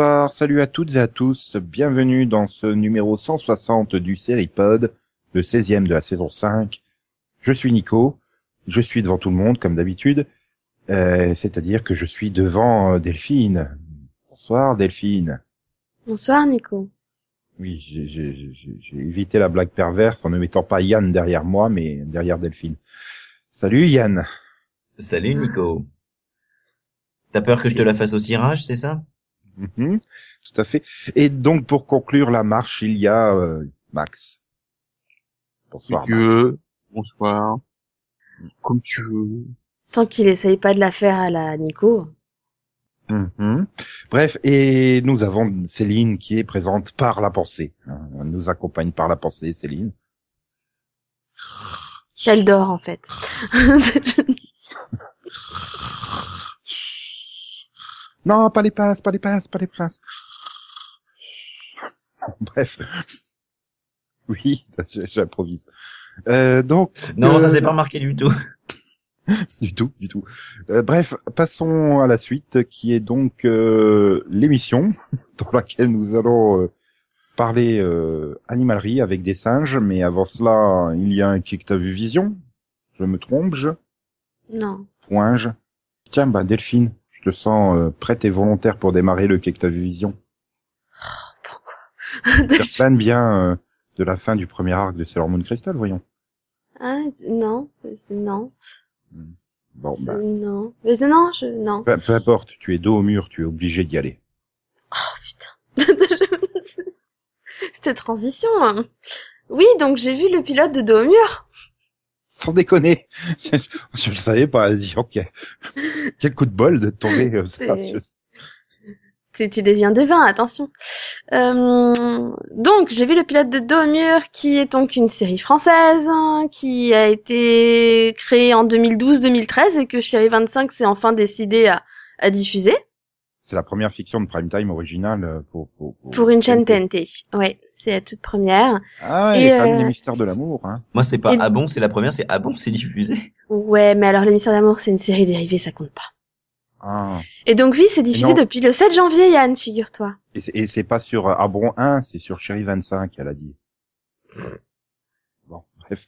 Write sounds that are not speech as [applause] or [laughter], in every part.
Bonsoir, salut à toutes et à tous, bienvenue dans ce numéro 160 du Seripod, le 16e de la saison 5. Je suis Nico, je suis devant tout le monde comme d'habitude, euh, c'est-à-dire que je suis devant euh, Delphine. Bonsoir Delphine. Bonsoir Nico. Oui, j'ai- j'ai j'ai- j'ai évité la blague perverse en ne mettant pas Yann derrière moi, mais derrière Delphine. Salut Yann. Salut Nico. T'as peur que je te la fasse au cirage, c'est ça? Mhm, tout à fait. Et donc pour conclure la marche, il y a euh, Max. Bonsoir Max. Dieu, bonsoir. Comme tu veux. Tant qu'il essaye pas de la faire à la Nico. Mhm. Bref, et nous avons Céline qui est présente par la pensée. hein. Elle nous accompagne par la pensée, Céline. Elle dort en fait. [laughs] Non, pas les pinces, pas les pinces, pas les pinces. [laughs] Bref. Oui, j'improvise. Euh, donc. Non, euh, ça s'est pas remarqué du tout. [laughs] [laughs] Du tout, du tout. Euh, bref, passons à la suite, qui est donc euh, l'émission dans laquelle nous allons euh, parler euh, animalerie avec des singes, mais avant cela, il y a un qui que t'as vu vision. Je me trompe, je? Non. Point-je Tiens, bah Delphine, je te sens euh, prête et volontaire pour démarrer le quai que t'as vu vision. Pourquoi [laughs] Certaine bien euh, de la fin du premier arc de Sailor Moon Crystal, voyons. Ah, non, non, Bon, c'est- bah, non. Mais non, je, non. peu, peu importe, tu es dos au mur, tu es obligé d'y aller. Oh putain. [laughs] C'était transition. hein. Oui, donc j'ai vu le pilote de dos au mur. Sans déconner, [laughs] je, le savais pas. Dis, ok, quel coup de bol de tomber euh, ça. Tu, tu deviens devin, attention. Euh, donc, j'ai vu le pilote de Dos au mur, qui est donc une série française, hein, qui a été créée en 2012-2013 et que Chérie 25 s'est enfin décidé à, à diffuser C'est la première fiction de prime time originale euh, pour pour, pour une chaîne TNT. Ouais, c'est la toute première. Ah ouais, Et, comme euh, les mystères de l'amour. Hein. Moi, c'est pas Et- ah bon, c'est la première, c'est ah bon, c'est diffusé. Ouais, mais alors l'émissaire d'amour, c'est une série dérivée, ça compte pas. Ah. Et donc oui, c'est diffusé depuis le 7 janvier, Yann, figure-toi. Et c'est- pas sur euh, Abron 1, c'est sur Chérie 25, elle a dit. Bon, bref.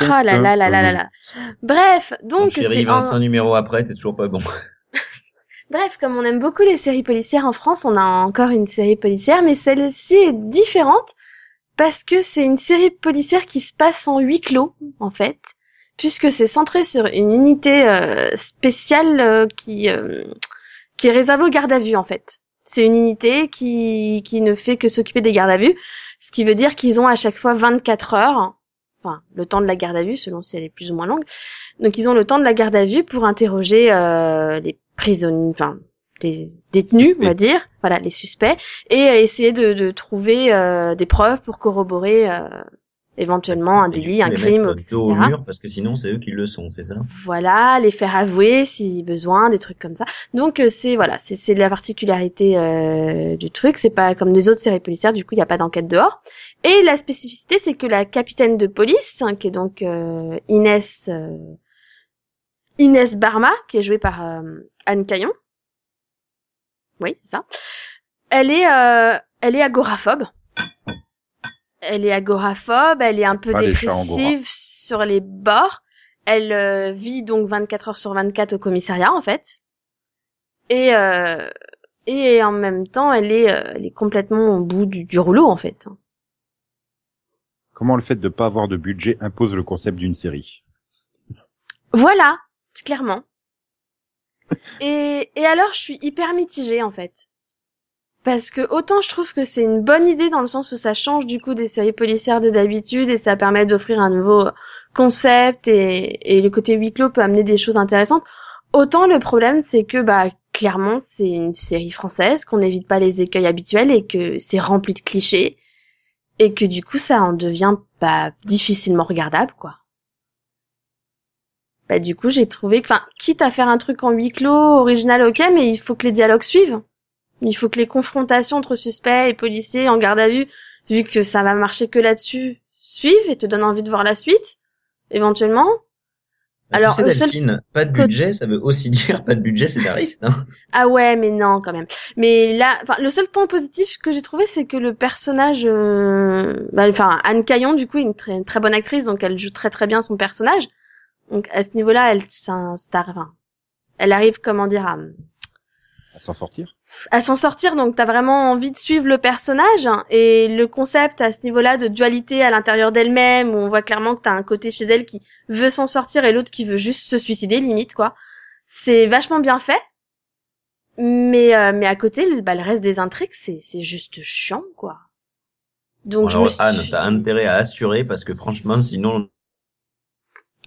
Oh là là là là là là. Bref, donc c'est en... 25 numéros après, c'est toujours pas bon. Bref, comme on aime beaucoup les séries policières en France, on a encore une série policière, mais celle-ci est différente parce que c'est une série policière qui se passe en huis clos, en fait, puisque c'est centré sur une unité euh, spéciale euh, qui euh, qui est réservée aux gardes à vue, en fait. C'est une unité qui qui ne fait que s'occuper des gardes à vue, ce qui veut dire qu'ils ont à chaque fois 24 heures, enfin le temps de la garde à vue, selon si elle est plus ou moins longue. Donc ils ont le temps de la garde à vue pour interroger euh, les prisonniers, enfin les détenus, on va dire, voilà les suspects, et euh, essayer de, de trouver euh, des preuves pour corroborer euh, éventuellement un délit, coup, un crime, etc. dos au mur, parce que sinon, c'est eux qui le sont, c'est ça? Voilà, les faire avouer si besoin, des trucs comme ça. Donc euh, c'est voilà, c'est c'est la particularité euh, du truc. C'est pas comme les autres séries policières. Du coup, il n'y a pas d'enquête dehors. Et la spécificité, c'est que la capitaine de police, hein, qui est donc euh, Inès euh, Inès Barma, qui est jouée par euh, Anne Caillon. Oui, c'est ça. Elle est euh, elle est agoraphobe. Elle est agoraphobe, elle est un peu chats dépressive sur les bords. Elle euh, vit donc 24 heures sur 24 au commissariat en fait. Et euh, et en même temps, elle est euh, elle est complètement au bout du, du rouleau en fait. Comment le fait de pas avoir de budget impose le concept d'une série? Voilà, clairement. Et, et alors, je suis hyper mitigée, en fait. Parce que autant je trouve que c'est une bonne idée dans le sens où ça change du coup des séries policières de d'habitude et ça permet d'offrir un nouveau concept et, et le côté huis clos peut amener des choses intéressantes. Autant le problème c'est que bah clairement c'est une série française, qu'on n'évite pas les écueils habituels et que c'est rempli de clichés et que du coup ça en devient pas difficilement regardable quoi bah du coup j'ai trouvé que, enfin, quitte à faire un truc en huis clos, original, ok, mais il faut que les dialogues suivent. Il faut que les confrontations entre suspects et policiers en garde à vue, vu que ça va marcher que là-dessus, suivent et te donnent envie de voir la suite, éventuellement. Alors, tu sais, seul Delphine, pas de budget, ça veut aussi [laughs] dire pas de budget scénariste. Hein. Ah ouais, mais non, quand même. Mais là, enfin, le seul point positif que j'ai trouvé, c'est que le personnage, euh, bah, enfin, Anne Caillon, du coup, est une très, une très bonne actrice, donc elle joue très très bien son personnage. Donc à ce niveau-là, elle, arrive- enfin, elle arrive, comment dire, à, À s'en sortir. À s'en sortir. Donc t'as vraiment envie de suivre le personnage hein, et le concept à ce niveau-là de dualité à l'intérieur d'elle-même, où on voit clairement que t'as un côté chez elle qui veut s'en sortir et l'autre qui veut juste se suicider, limite quoi. C'est vachement bien fait. Mais euh, mais à côté, le, bah, le reste des intrigues, c'est c'est juste chiant quoi. Donc je me Alors suis... Anne, t'as intérêt à assurer parce que franchement, sinon,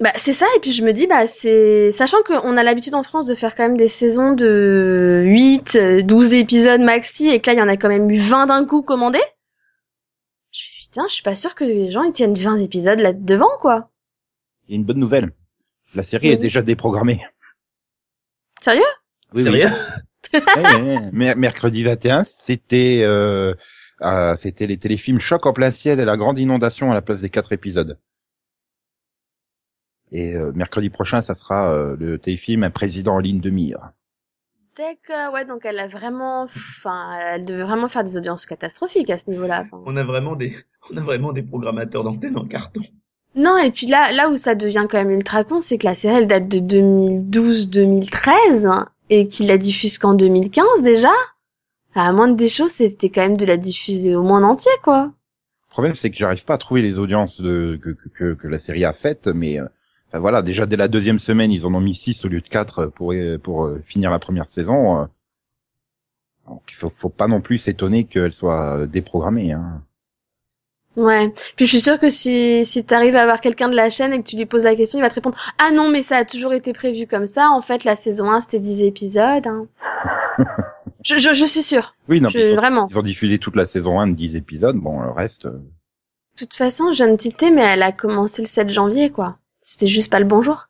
Bah c'est ça et puis je me dis bah c'est sachant qu'on a l'habitude en France de faire quand même des saisons de 8 euh, 12 épisodes maxi et que là il y en a quand même eu 20 d'un coup commandés. Je me dis, putain, je suis pas sûre que les gens ils tiennent 20 épisodes là devant quoi. Il y a une bonne nouvelle. La série est Oui. déjà déprogrammée. Sérieux? Oui, oui. sérieux? Ouais. Mer- Mercredi 21, c'était euh, euh, c'était les téléfilms Choc en plein ciel et la grande inondation à la place des quatre épisodes. Et euh, mercredi prochain, ça sera euh, le téléfilm Un président en ligne de mire. D'accord, ouais donc elle a vraiment enfin elle devait vraiment faire des audiences catastrophiques à ce niveau-là. On a vraiment des, on a vraiment des programmateurs d'antenne en carton. Non, et puis là, là où ça devient quand même ultra con, c'est que la série elle date de 2012-2013 hein, et qu'il la diffuse qu'en 2015 déjà. À moins des choses, c'était quand même de la diffuser au moins en entier, quoi. Le problème, c'est que j'arrive pas à trouver les audiences de, que, que- que, la série a faites, mais euh, voilà, déjà dès la deuxième semaine, ils en ont mis 6 au lieu de 4 pour pour euh, finir la première saison. euh. Donc il faut, faut pas non plus s'étonner qu'elle soit euh, déprogrammée. Hein. Ouais. Puis je suis sûre que si, si t'arrives à avoir quelqu'un de la chaîne et que tu lui poses la question, il va te répondre Ah non, mais ça a toujours été prévu comme ça. En fait, la saison 1, c'était 10 épisodes. hein. [laughs] je, je, je suis sûre. Oui, non, Je- mais ils, ont, vraiment. ils ont diffusé toute la saison 1 de 10 épisodes. Bon, le reste. euh, De toute façon, je viens de tilter, mais elle a commencé le 7 janvier, quoi. C'était juste pas le bonjour.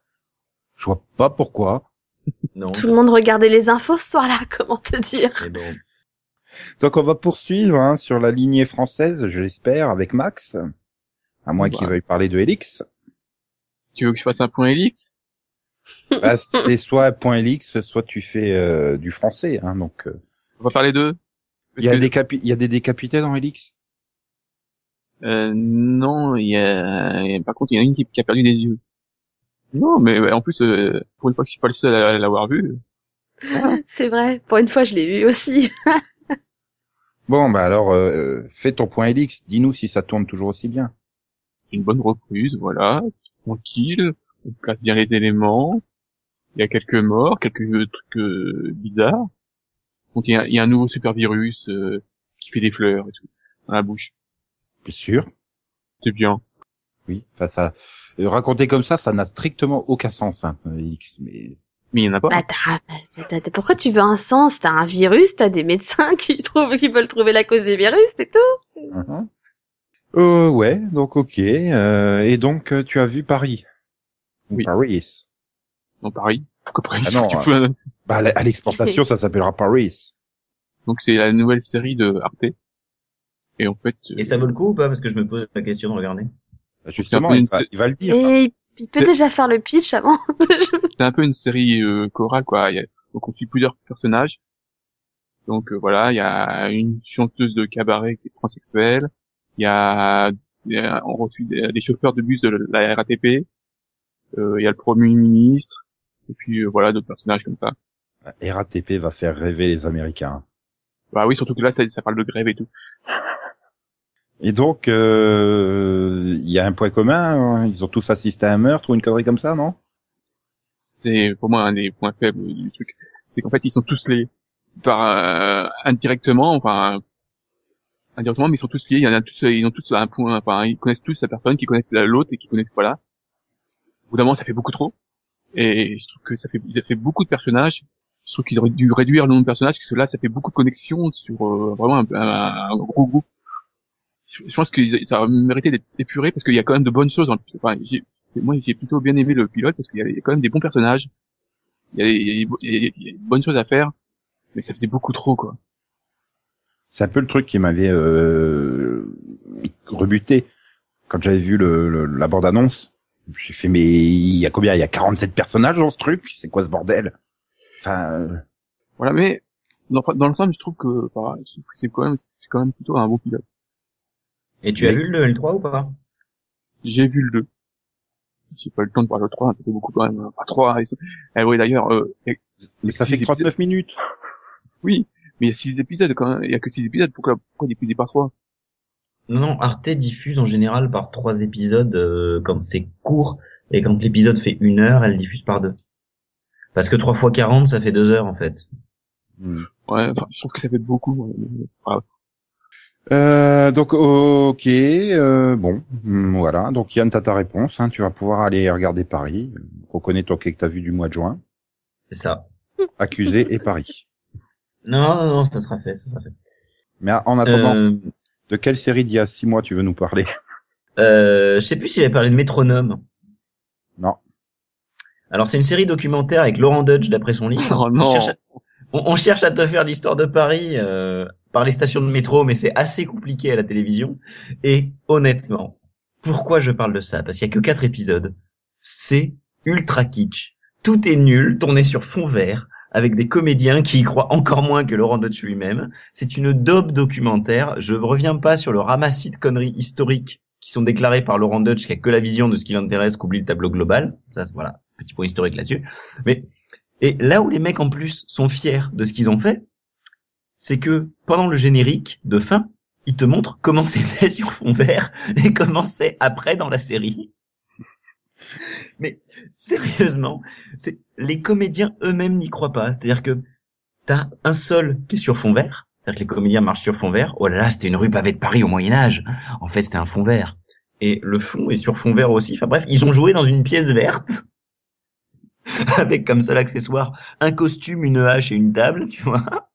Je vois pas pourquoi. Non. Tout le monde regardait les infos ce soir-là, [laughs] comment te dire Mais bon. Donc on va poursuivre hein, sur la lignée française, je l'espère, avec Max. À moins Bah. qu'il veuille parler de Helix. Tu veux que je fasse un point Elix Bah, c'est soit point Helix, soit tu fais euh, du français. Hein, donc euh, On va parler d'eux? Il y a des capi- il y a des décapités dans Helix? Euh, non, il y a... Par contre, il y en a une qui, qui a perdu des yeux. Non, mais ouais, en plus, euh, pour une fois que je suis pas le seul à l'avoir vu, [laughs] C'est vrai, pour une fois, je l'ai vu aussi. [laughs] Bon, bah alors euh, fais ton point Helix. Dis-nous si ça tourne toujours aussi bien. une bonne reprise, voilà, tranquille, on place bien les éléments, il y a quelques morts, quelques trucs euh, bizarres. Donc il y y a un nouveau super virus euh, qui fait des fleurs et tout dans la bouche. Bien sûr. C'est bien. Oui. Enfin ça. Euh, raconter comme ça, ça n'a strictement aucun sens. Hein, Helix. Mais Mais il y en a pas. Bah, t'as- t'as- t'as- t'as- pourquoi tu veux un sens? T'as un virus, t'as des médecins [laughs] qui trouvent, qui veulent trouver la cause des virus, c'est tout. Mhm. Euh, ouais, donc ok. Euh, et donc euh, tu as vu Paris? Ou Oui. Paris. Dans Paris. Pourquoi Paris? Ah non, [laughs] Tu peux- Bah, à l'exportation, ça s'appellera Paris. Donc c'est la nouvelle série de Arte. Et en fait, euh, Et ça vaut le coup ou pas? Parce que je me pose la question de regarder. Justement, un peu il une va, il va le dire. Et il peut déjà faire le pitch avant. [laughs] c'est un peu une série euh, chorale quoi. Il y a- donc on suit plusieurs personnages. Donc euh, voilà, il y a une chanteuse de cabaret qui est transsexuelle. Il y a, il y a- on suit des, des chauffeurs de bus de la RATP. Euh, il y a le premier ministre. Et puis euh, voilà d'autres personnages comme ça. RATP va faire rêver les Américains. Bah oui, surtout que là ça, ça parle de grève et tout. Et donc, euh, il y a un point commun. hein, Ils ont tous assisté à un meurtre ou une connerie comme ça, non? C'est pour moi un des points faibles du truc. C'est qu'en fait ils sont tous liés par euh, indirectement, enfin indirectement, mais ils sont tous liés. Il y en a tous, ils ont tous un point, enfin ils connaissent tous la personne, qui connaissent l'autre et qui connaissent voilà. Au bout ça fait beaucoup trop. Et je trouve que ça fait, ça fait beaucoup de personnages. Je trouve qu'ils auraient dû réduire le nombre de personnages parce que là, ça fait beaucoup de connexions sur euh, vraiment un, un- un gros groupe. Je, pense que ça mérité d'être épuré parce qu'il y a quand même de bonnes choses. Dans le, enfin, moi, j'ai plutôt bien aimé le pilote parce qu'il y a quand même des bons personnages. Il y a, il y a- il y a- de bonnes choses à faire, mais ça faisait beaucoup trop, quoi. C'est un peu le truc qui m'avait euh, rebuté quand j'avais vu le, le- la bande-annonce. J'ai fait, mais il y a combien? Il y a 47 personnages dans ce truc? C'est quoi ce bordel? Enfin, euh, Voilà, mais dans, dans l'ensemble, je trouve que enfin, c'est quand même c'est quand même plutôt un beau pilote. Et tu as vu le L3 ou pas? J'ai vu le 2. J'ai pas eu le temps de parler au 3, ça fait beaucoup quand même. Pas 3. Et... Eh oui, d'ailleurs, euh, a- mais ça fait six que 39 minutes. oui, mais il y a 6 épisodes quand même. Il y a que 6 épisodes, pourquoi, pourquoi diffuser par 3 Non, non, Arte diffuse en général par trois épisodes euh, quand c'est court et quand l'épisode fait une heure, elle diffuse par deux. Parce que 3 fois 40, ça fait deux heures en fait. Hmm. Ouais, enfin, je trouve que ça fait beaucoup. ouais. Euh, donc ok, euh, bon, hmm, voilà. Donc Yann, t'as ta réponse. Hein, tu vas pouvoir aller regarder Paris. Reconnais toi que t'as vu du mois de juin. C'est ça. Accusé et Paris. Non, non, non, ça sera fait, ça sera fait. Mais en attendant, Euh, de quelle série d'il y a six mois tu veux nous parler [laughs] euh, je sais plus si j'avais parlé de Métronome. Non. Alors c'est une série documentaire avec Laurent Dutch d'après son livre. [laughs] Oh on, non. cherche à, on- on cherche à te faire l'histoire de Paris euh, par les stations de métro, mais c'est assez compliqué à la télévision. Et honnêtement, pourquoi je parle de ça? Parce qu'il y a que quatre épisodes. C'est ultra kitsch. Tout est nul, tourné sur fond vert, avec des comédiens qui y croient encore moins que Laurent Dutch lui-même. C'est une daube documentaire. Je reviens pas sur le ramassis de conneries historiques qui sont déclarées par Laurent Dutch, qui a que la vision de ce qui l'intéresse, qu'oublie le tableau global. Ça, voilà, petit point historique là-dessus. Mais et là où les mecs en plus sont fiers de ce qu'ils ont fait, c'est que pendant le générique de fin, ils te montrent comment c'était sur fond vert et comment c'est après dans la série. Mais sérieusement, c'est les comédiens eux-mêmes n'y croient pas. C'est-à-dire que t'as un sol qui est sur fond vert, c'est-à-dire que les comédiens marchent sur fond vert. Oh là là, c'était une rue pavée de Paris au Moyen Âge. En fait, c'était un fond vert. Et le fond est sur fond vert aussi. Enfin bref, ils ont joué dans une pièce verte [laughs] avec comme seul accessoire un costume, une hache et une table, tu vois.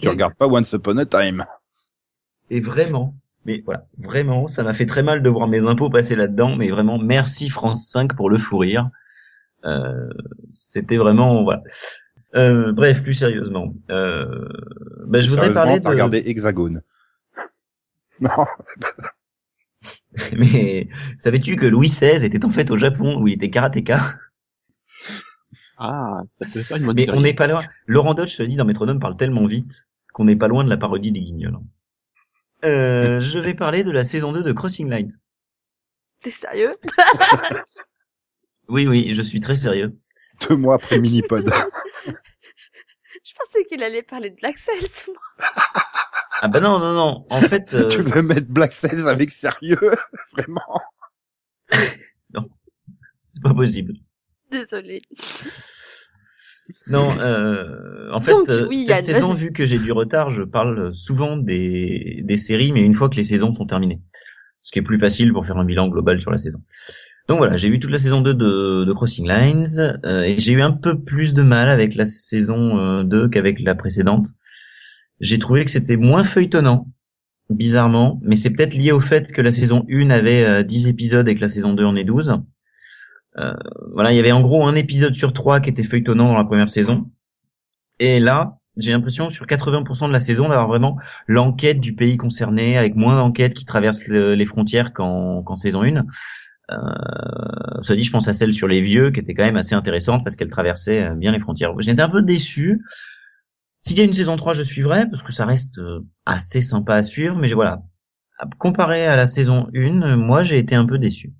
Tu regardes pas Once Upon a Time. Et vraiment, mais voilà, vraiment, ça m'a fait très mal de voir mes impôts passer là-dedans, mais vraiment, merci France 5 pour le fou rire. Euh, C'était vraiment, voilà. Euh, bref, plus sérieusement, euh, bah, je voudrais parler de... regardé Hexagone. [laughs] Non. [laughs] Mais savais-tu que Louis XVI était en fait au Japon où il était karatéka? Ah, ça peut faire une bonne Mais série. on n'est pas loin. Laurent je le dis dans Métronome, parle tellement vite qu'on n'est pas loin de la parodie des Guignols. Euh, je vais parler de la saison 2 de Crossing Lines. T'es sérieux? Oui, oui, je suis très sérieux. Deux mois après Minipod. [laughs] Je pensais qu'il allait parler de Black Cells. moi. Ah bah non, non, non. En fait, [laughs] euh, tu veux mettre Black Cells avec sérieux [laughs] Vraiment? C'est pas possible. Désolée. Non, euh, en fait, Donc, euh, oui, cette Yann, saison, vu que j'ai du retard, je parle souvent des, des séries, mais une fois que les saisons sont terminées. Ce qui est plus facile pour faire un bilan global sur la saison. Donc voilà, j'ai vu toute la saison 2 de, de Crossing Lines, euh, et j'ai eu un peu plus de mal avec la saison euh, 2 qu'avec la précédente. J'ai trouvé que c'était moins feuilletonnant, bizarrement, mais c'est peut-être lié au fait que la saison 1 avait euh, 10 épisodes et que la saison 2 en est 12. Euh, voilà, il y avait en gros un épisode sur trois qui était feuilletonnant dans la première saison. Et là, j'ai l'impression sur 80% de la saison d'avoir vraiment l'enquête du pays concerné, avec moins d'enquêtes qui traversent le- les frontières qu'en saison 1. Euh, ça dit, je pense à celle sur les vieux, qui était quand même assez intéressante parce qu'elle traversait euh, bien les frontières. J'étais un peu déçu. S'il y a une saison 3, je suivrai, parce que ça reste euh, assez sympa à suivre, mais voilà. Comparé à la saison 1, euh, moi j'ai été un peu déçu.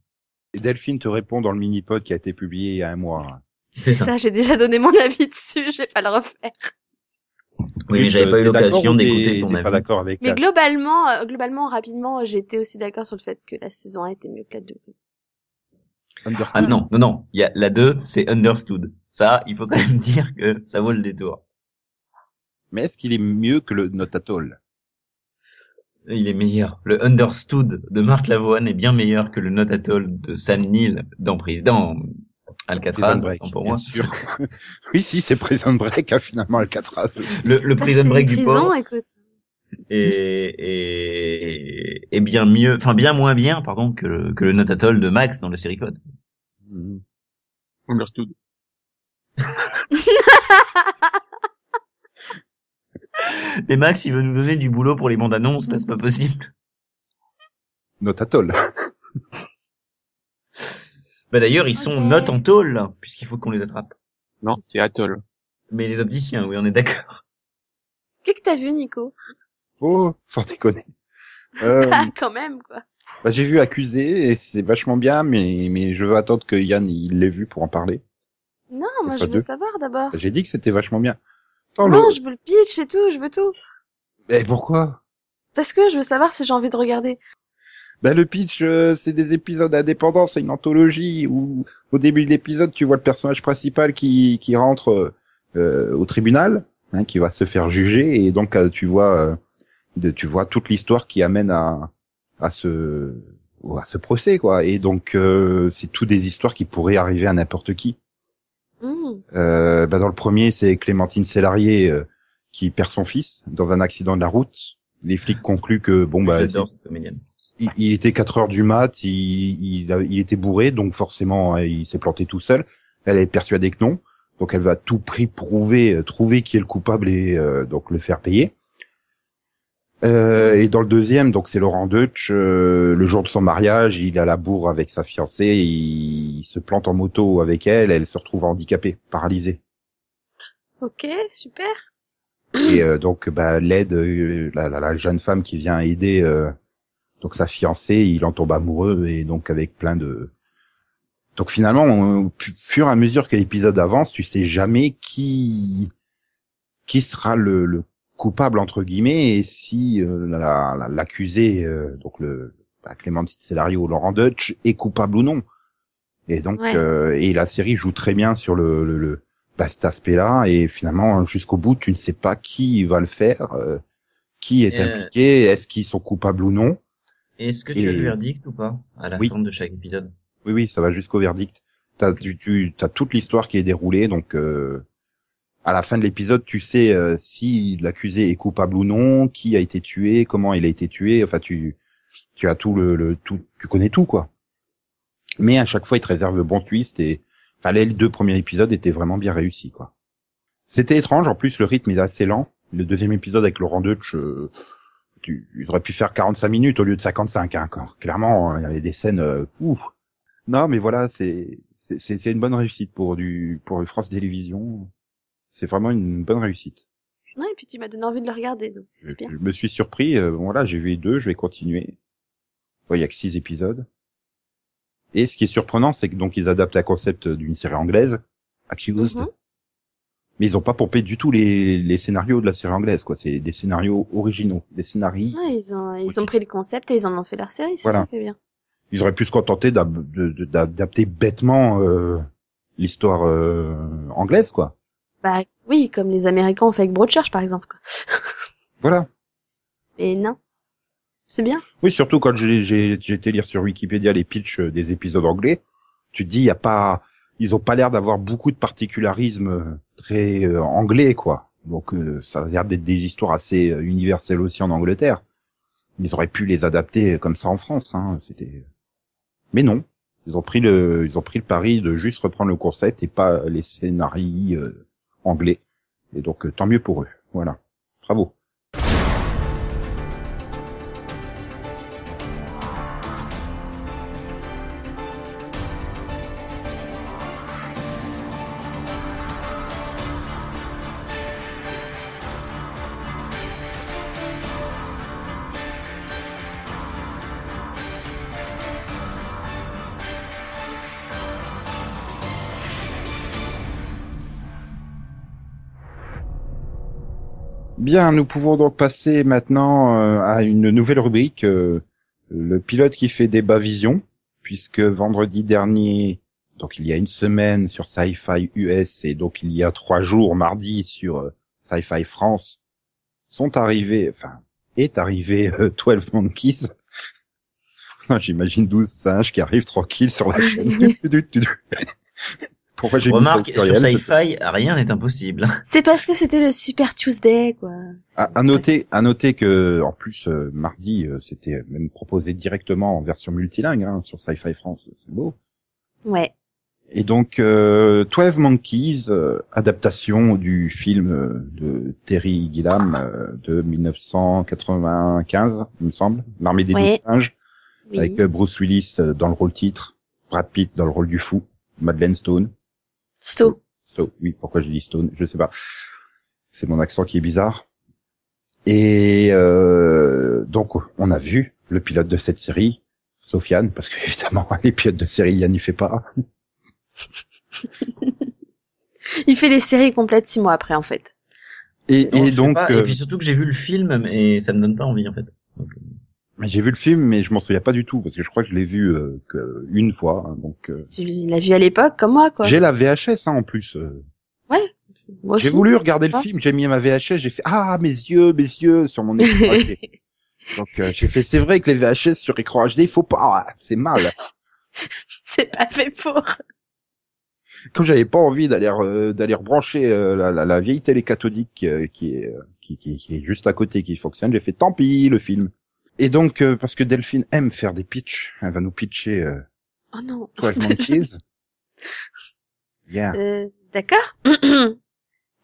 Et Delphine te répond dans le Minipod qui a été publié il y a un mois. C'est ça. ça, j'ai déjà donné mon avis dessus, je vais pas le refaire. Oui, mais j'avais pas eu l'occasion d'écouter ton avis. pas d'accord avec Mais la... globalement, euh, globalement, rapidement, j'étais aussi d'accord sur le fait que la saison 1 était mieux que la 2. Understood Ah non, non, non. Il y a la 2, c'est understood. Ça, il faut quand même [laughs] dire que ça vaut le détour. Mais est-ce qu'il est mieux que le Not At All Il est meilleur. Le understood de Marc Lavoine est bien meilleur que le not at all de Sam Neill dans, dans Alcatraz. Prison Break, pour bien moi. sûr. [laughs] oui, si, c'est Prison Break, hein, finalement, Alcatraz. Le, le prison break du prison, port écoute. est, est, est bien mieux, enfin bien moins bien, pardon, que le, que le not at all de Max dans le série code. Mhm. Understood. [laughs] [laughs] [laughs] Mais Max, il veut nous donner du boulot pour les bandes annonces, là, c'est pas possible. Not At All. [laughs] Bah d'ailleurs, ils sont Ok. not en tôle, puisqu'il faut qu'on les attrape. Non, c'est Atoll. Mais les opticiens, oui, on est d'accord. Qu'est-ce que t'as vu, Nico? Oh, sans déconner. [laughs] Euh, Ah, quand même, quoi. bah, j'ai vu Accusé et c'est vachement bien, mais mais je veux attendre que Yann il l'ait vu pour en parler. Non, moi, je veux deux. savoir d'abord. J'ai dit que c'était vachement bien. Non, le- je veux le pitch et tout, je veux tout. Mais pourquoi? Parce que je veux savoir si j'ai envie de regarder. Bah le pitch, euh, c'est des épisodes indépendants, c'est une anthologie où au début de l'épisode, tu vois le personnage principal qui qui rentre euh, euh, au tribunal, hein, qui va se faire juger, et donc euh, tu vois euh, de, tu vois toute l'histoire qui amène à à ce à ce procès quoi. Et donc euh, c'est tout des histoires qui pourraient arriver à n'importe qui. Hmm. Euh, bah, dans le premier, c'est Clémentine Sélarié euh, qui perd son fils dans un accident de la route. Les flics concluent que bon bah il, il était 4 heures du mat, il, il, a- il était bourré, donc forcément euh, il s'est planté tout seul. Elle est persuadée que non, donc elle va à tout prix prouver, euh, trouver qui est le coupable et euh, donc le faire payer. Euh, et dans le deuxième, donc c'est Laurent Deutsch, euh, le jour de son mariage, il a la bourre avec sa fiancée, il, il se plante en moto avec elle, elle se retrouve handicapée, paralysée. Ok, super. Et euh, donc bah l'aide, euh, la, la, la jeune femme qui vient aider euh, donc sa fiancée, il en tombe amoureux et donc avec plein de donc finalement au pu- fur et à mesure que l'épisode avance, tu sais jamais qui qui sera le, le coupable entre guillemets et si euh, la- la- l'accusé euh, donc le bah, Clémentine Célario Laurent Deutsch est coupable ou non. Et donc Ouais. euh, et la série joue très bien sur le, le, le bah, cet aspect-là et finalement jusqu'au bout tu ne sais pas qui va le faire, euh, qui est Euh, impliqué, est-ce qu'ils sont coupables ou non. Est-ce que tu as le verdict ou pas à la Oui. fin de chaque épisode? Oui oui, ça va jusqu'au verdict. T'as tu, tu as toute l'histoire qui est déroulée donc euh, à la fin de l'épisode tu sais euh, si l'accusé est coupable ou non, qui a été tué, comment il a été tué. Enfin tu tu as tout le, tout tu connais tout quoi. Mais à chaque fois il te réserve le bon twist et enfin les deux premiers épisodes étaient vraiment bien réussis quoi. C'était étrange en plus le rythme est assez lent. Le deuxième épisode avec Laurent Deutsch euh, tu, il aurait pu faire 45 minutes au lieu de 55 hein. Clairement, il y avait des scènes euh, ouf. Non, mais voilà, c'est c'est une bonne réussite pour du pour France Télévisions. C'est vraiment une bonne réussite. Ouais, et puis tu m'as donné envie de le regarder, donc Je, c'est bien. je me suis surpris. euh, voilà, j'ai vu les deux, je vais continuer. Ouais, il y a que six épisodes. Et ce qui est surprenant, c'est que donc ils adaptent un concept d'une série anglaise, Accused, Mhm. mais ils ont pas pompé du tout les, les scénarios de la série anglaise, quoi. C'est des scénarios originaux, des scénarios. Ouais, ils ont, ils ont pris le concept et ils en ont fait leur série, c'est Voilà. ça est bien. Ils auraient pu se contenter d'adapter bêtement euh, l'histoire euh, anglaise, quoi. Bah oui, comme les Américains ont fait avec Broadchurch, par exemple. Quoi. [laughs] Voilà. Mais non. C'est bien. Oui, surtout quand j'ai été lire sur Wikipédia les pitchs euh, des épisodes anglais, tu te dis y a pas ils ont pas l'air d'avoir beaucoup de particularismes euh, très euh, anglais quoi. Donc euh, ça a l'air d'être des histoires assez euh, universelles aussi en Angleterre. Ils auraient pu les adapter comme ça en France hein, c'était Mais non, ils ont pris le ils ont pris le pari de juste reprendre le concept et pas les scénarios euh, anglais. Et donc euh, tant mieux pour eux. Voilà. Bravo. Bien, nous pouvons donc passer maintenant euh, à une nouvelle rubrique, euh, le pilote qui fait débat vision, puisque vendredi dernier, donc il y a une semaine sur Sci-Fi US et donc il y a trois jours mardi sur euh, Sci-Fi France, sont arrivés, enfin, est arrivé euh, 12 Monkeys. [laughs] J'imagine 12 singes qui arrivent tranquilles sur la [laughs] chaîne. Pourquoi j'ai Remarque, sur Sci-Fi, rien n'est impossible. [laughs] C'est parce que c'était le Super Tuesday, quoi. À, à noter, à noter que en plus euh, mardi euh, c'était même proposé directement en version multilingue hein, sur Sci-Fi France, c'est beau. Ouais. Et donc euh, 12 Monkeys, euh, adaptation du film de Terry Gilliam euh, de 1995, il me semble, l'armée des Ouais. singes, Oui. avec Bruce Willis dans le rôle titre. Brad Pitt dans le rôle du fou, Madeleine Stone. Sto. Stone, oui, pourquoi je dis Stone, je sais pas. C'est mon accent qui est bizarre. Et euh, donc on a vu le pilote de cette série, Sofiane, parce que [laughs] évidemment les pilotes de série, Yann n'y fait pas. [laughs] Il fait les séries complètes six mois après, en fait. Et, Non, donc, pas. euh, et puis surtout que j'ai vu le film et ça me donne pas envie en fait. Donc, euh, mais j'ai vu le film, mais je m'en souviens pas du tout parce que je crois que je l'ai vu euh, que une fois. hein, donc euh, Tu l'as vu à l'époque, comme moi, quoi. j'ai la VHS hein, en plus. euh. Moi J'ai voulu regarder le Ah. film, j'ai mis ma VHS, j'ai fait ah mes yeux, mes yeux sur mon écran HD. [laughs] Donc euh, j'ai fait c'est vrai que les VHS sur écran HD, faut pas, c'est mal. [laughs] C'est pas fait pour. Comme j'avais pas envie d'aller euh, d'aller rebrancher euh, la, la, la vieille télé cathodique euh, qui est qui, qui, qui est juste à côté qui fonctionne, j'ai fait tant pis le film. Et donc euh, parce que Delphine aime faire des pitchs, elle va nous pitcher euh, Oh non. 12 [laughs] Monkeys. Yeah. Euh, D'accord. [clears throat]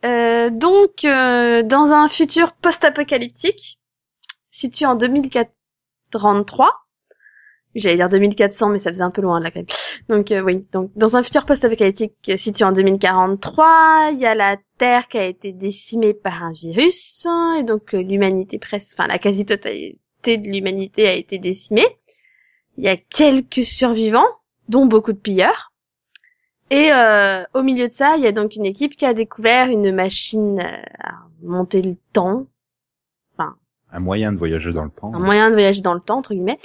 Euh, donc, euh, dans un futur post-apocalyptique, situé en 2043, j'allais dire 2400, mais ça faisait un peu loin là quand même. Donc euh, oui, donc dans un futur post-apocalyptique euh, situé en 2043, il y a la Terre qui a été décimée par un virus, et donc euh, l'humanité presque, enfin la quasi-totalité de l'humanité a été décimée. Il y a quelques survivants, dont beaucoup de pilleurs. Et euh, au milieu de ça, il y a donc une équipe qui a découvert une machine euh, à monter le temps, Un moyen de voyager dans le temps. un moyen de voyager dans le temps entre guillemets.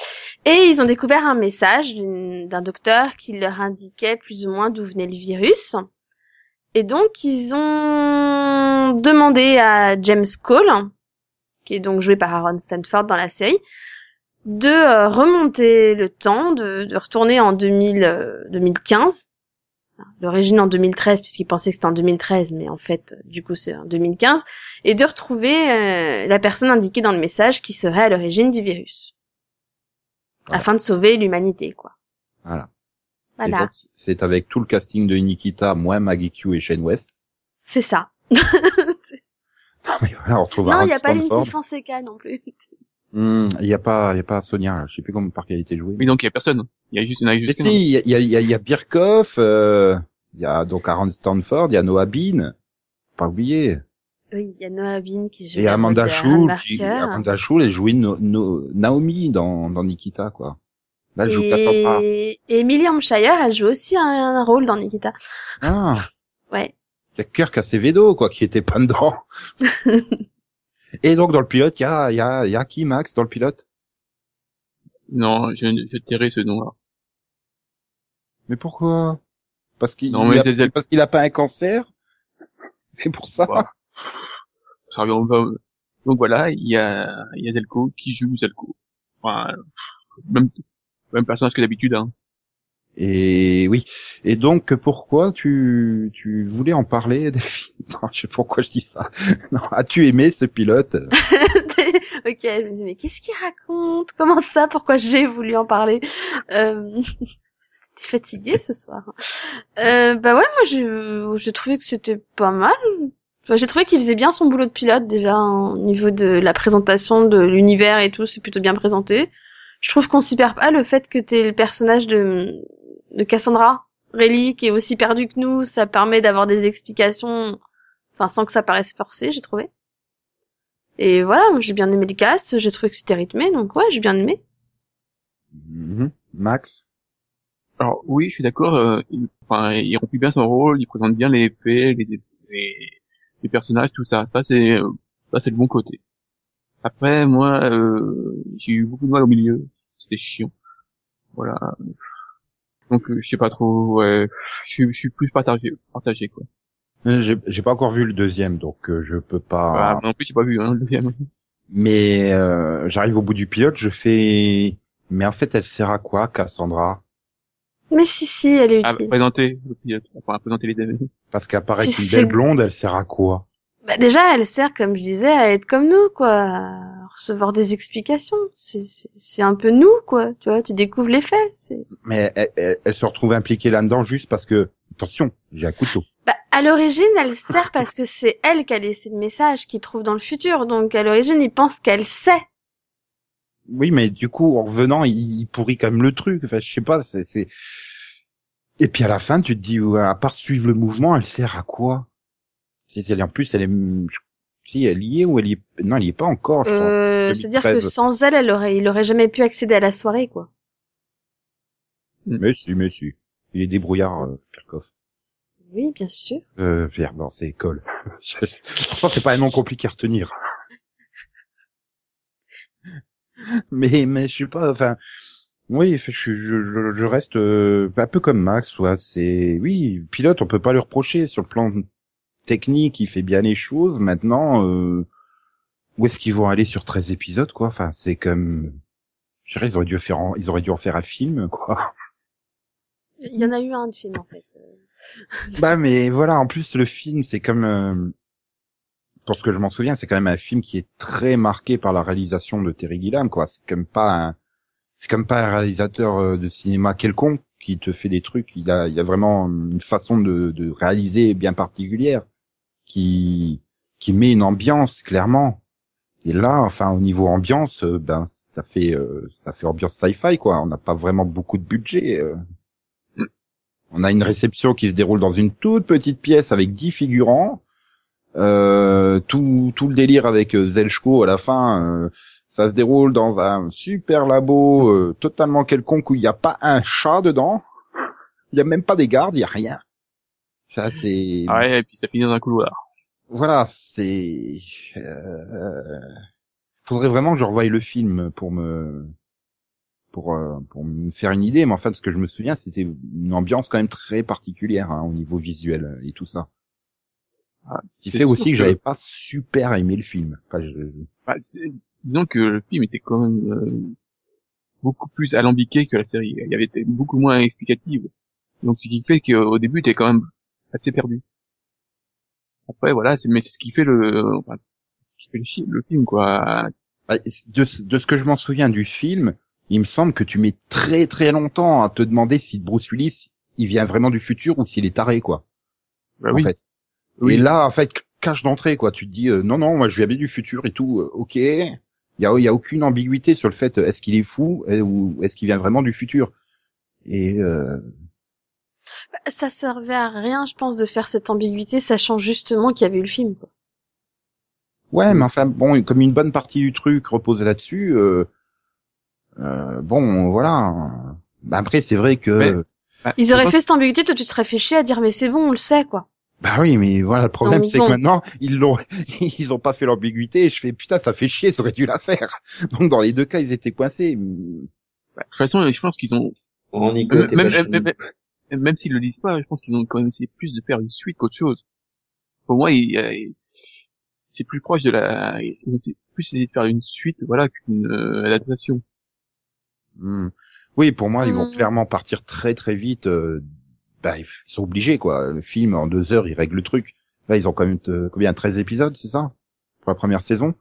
Et ils ont découvert un message d'un docteur qui leur indiquait plus ou moins d'où venait le virus. Et donc ils ont demandé à James Cole, qui est donc joué par Aaron Stanford dans la série, de euh, remonter le temps, de, de retourner en 2000, euh, 2015 l'origine en 2013 puisqu'ils pensaient que c'était en 2013 mais en fait du coup c'est en 2015 et de retrouver euh, la personne indiquée dans le message qui serait à l'origine du virus Voilà. afin de sauver l'humanité quoi Voilà. Voilà c'est avec tout le casting de Nikita, moins Maggie Q et Shane West. c'est ça [laughs] Non, mais voilà, on retrouve non il Aaron y a pas. Lindsay Fonseca non plus Hmm, Il y a pas, il y a pas Sonia. Je sais plus comment par quelle elle était jouée. Oui, donc il y a personne. Il y a juste, il y en a Mais si, il y a, il y a, il y a, Birkhoff, euh, il y a donc Aaron Stanford, il y a Noah Bean, pas oublié. oui il y a Noah Bean qui joue Et Amanda Schul, qui. Amanda Schul, elle jouait no, no- Naomi dans, dans Nikita, quoi. Là, elle joue Cassandra. et... et Emily Hampshire elle joue aussi un, un rôle dans Nikita Ah, ouais il y a Kirk Acevedo, quoi, qui était pas dedans. [laughs] Et donc, dans le pilote, il y a, il y a, il y a qui, Max, dans le pilote? Non, je, je tairai ce nom-là. Mais pourquoi? Parce qu'il, Non, mais il a- c'est- parce qu'il a pas un cancer? C'est pour ça. Voilà. Ça revient au- au- Donc voilà, il y a, il y a Zelko qui joue Zelko. Enfin, même, même personnage que d'habitude, hein. Et oui. Et donc, pourquoi tu, tu voulais en parler, [laughs] Delphine? Non, je sais pourquoi je dis ça? Non, as-tu aimé ce pilote? [laughs] Ok, je me dis mais qu'est-ce qu'il raconte? Comment ça? Pourquoi j'ai voulu en parler? Euh... [laughs] T'es fatigué ce soir euh, Bah ouais, moi j'ai j'ai trouvé que c'était pas mal. J'ai trouvé qu'il faisait bien son boulot de pilote déjà au niveau de la présentation de l'univers et tout, c'est plutôt bien présenté. Je trouve qu'on s'y perd pas le fait que t'es le personnage de de Cassandra Rayleigh qui est aussi perdu que nous, ça permet d'avoir des explications, enfin sans que ça paraisse forcé, j'ai trouvé. Et voilà, j'ai bien aimé le cast, j'ai trouvé que c'était rythmé, donc ouais, j'ai bien aimé. Mhm. Max Alors oui, je suis d'accord. euh, il, enfin, il remplit bien son rôle, il présente bien les faits, les, les, les personnages, tout ça. Ça c'est, euh, ça c'est le bon côté. Après, moi, euh, j'ai eu beaucoup de mal au milieu. C'était chiant. Voilà. Donc euh, je sais pas trop. Ouais, je, suis- je suis plus partagé, partagé quoi. Euh, J'ai j'ai pas encore vu le deuxième, donc euh, je peux pas. Ah, non plus, j'ai pas vu hein, le deuxième. Mais euh, j'arrive au bout du pilote, je fais. Mais en fait, elle sert à quoi, Cassandra? Mais si, si, elle est À utile. présenter le pilote, enfin, à présenter les deux. Parce qu'apparaît Si une belle blonde, elle sert à quoi? Bah déjà, elle sert, comme je disais, à être comme nous, quoi, à recevoir des explications. C'est un peu nous, quoi. Tu vois, tu découvres les faits. c'est- Mais elle, elle- elle se retrouve impliquée là-dedans juste parce que attention, j'ai un couteau. Bah, à l'origine, elle sert parce que c'est elle qui a laissé le message qu'il trouve dans le futur. Donc, à l'origine, il pense qu'elle sait. Oui, mais du coup, en revenant, il, il pourrit quand même le truc. Enfin, je sais pas, c'est, c'est, Et puis à la fin, tu te dis, ouais, à part suivre le mouvement, elle sert à quoi? En plus, elle est, si elle y est ou elle y est, non, elle y est pas encore. Je crois. Euh, C'est-à-dire que 2013. sans elle, elle aurait, il aurait jamais pu accéder à la soirée, quoi. Mais si, mais si. Il est débrouillard, euh, Kirchhoff. Oui, bien sûr. Euh, Pierre, non, c'est école. [laughs] C'est pas un nom compliqué à retenir. [laughs] mais, mais je sais pas, enfin, oui, je, je, je, reste euh, un peu comme Max, soit c'est, oui, pilote, on peut pas lui reprocher sur le plan technique, il fait bien les choses. Maintenant, euh, où est-ce qu'ils vont aller sur 13 épisodes, quoi? Enfin, c'est comme, je dirais, ils auraient dû faire, en- ils auraient dû en faire un film, quoi. Il y en a eu un de film, en fait. [laughs] Bah mais voilà, en plus le film c'est comme euh, pour ce que je m'en souviens, c'est quand même un film qui est très marqué par la réalisation de Terry Gilliam quoi. C'est comme pas un c'est comme pas un réalisateur euh, de cinéma quelconque qui te fait des trucs, il a il a vraiment une façon de, de réaliser bien particulière qui qui met une ambiance clairement. Et là, enfin au niveau ambiance, euh, ben ça fait euh, ça fait ambiance sci-fi quoi. On n'a pas vraiment beaucoup de budget. euh. On a une réception qui se déroule dans une toute petite pièce avec dix figurants. Euh, tout, tout le délire avec euh, Zelchko à la fin, euh, ça se déroule dans un super labo totalement quelconque où il n'y a pas un chat dedans. [laughs] Il n'y a même pas des gardes, il n'y a rien. Ça c'est Ah ouais, et puis ça finit dans un couloir. voilà, c'est. Euh... Faudrait vraiment que je revoie le film pour me pour euh, pour me faire une idée. Mais en fait, ce que je me souviens, c'était une ambiance quand même très particulière hein, au niveau visuel et tout ça. Ah, Ce qui c'est fait aussi que, j'avais pas super aimé le film. Enfin, je- bah, disons que le film était quand même euh, beaucoup plus alambiqué que la série. Il y avait été beaucoup moins explicative. Donc ce qui fait qu'au début t'es quand même assez perdu. Après voilà, c'est mais c'est ce qui fait le enfin, c'est ce qui fait le, film quoi. Bah, de, ce- de ce que je m'en souviens du film, il me semble que tu mets très très longtemps à te demander si Bruce Willis il vient vraiment du futur ou s'il est taré quoi. Bah en oui. fait. Oui. Et là, en fait, cache d'entrée, quoi. Tu te dis, euh, non, non, moi, je viens bien du futur et tout. euh, ok. Il y a, y a aucune ambiguïté sur le fait, euh, est-ce qu'il est fou euh, ou est-ce qu'il vient vraiment du futur. Et euh, Ça servait à rien, je pense, de faire cette ambiguïté, sachant justement qu'il y avait eu le film, quoi. ouais, mais enfin, bon, comme une bonne partie du truc repose là-dessus. Euh, euh, bon, voilà. Bah, après, c'est vrai que. Mais- Bah, Ils auraient fait cette ambiguïté, toi tu te serais fait chier à dire mais c'est bon, on le sait, quoi. Bah oui, mais voilà, le problème, c'est que maintenant, ils l'ont, [laughs] ils ont pas fait l'ambiguïté. Et je fais, putain, ça fait chier, ça aurait dû la faire. Donc, dans les deux cas, ils étaient coincés. bah, de toute façon, je pense qu'ils ont même, même, même, même- s'ils le disent pas, je pense qu'ils ont quand même essayé plus de faire une suite qu'autre chose. Pour moi, il, il- c'est plus proche de la, ils ont essayé- plus essayé de faire une suite, voilà, qu'une euh, adaptation. Hmm. Oui, pour moi, ils vont Hmm. clairement partir très très vite. euh, bah, ils sont obligés, quoi. Le film, en deux heures, ils règlent le truc. Là, ils ont quand même euh, combien 13 épisodes, c'est ça? Pour la première saison.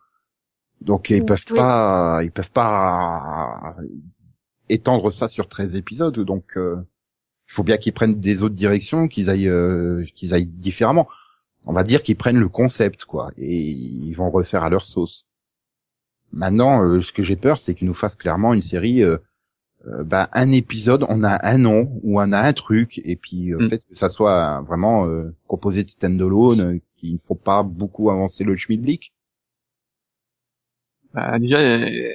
Donc, ils Oui. peuvent pas, ils peuvent pas étendre ça sur 13 épisodes. Donc, euh, il faut bien qu'ils prennent des autres directions, qu'ils aillent, euh, qu'ils aillent différemment. On va dire qu'ils prennent le concept, quoi, et ils vont refaire à leur sauce. Maintenant, euh, ce que j'ai peur, c'est qu'ils nous fassent clairement une série, euh, euh, bah, un épisode, on a un nom ou on a un truc, et puis euh, Mm. fait que ça soit vraiment euh, composé de stand-alone, qu'il ne faut pas beaucoup avancer le schmilblick. Bah, déjà, euh,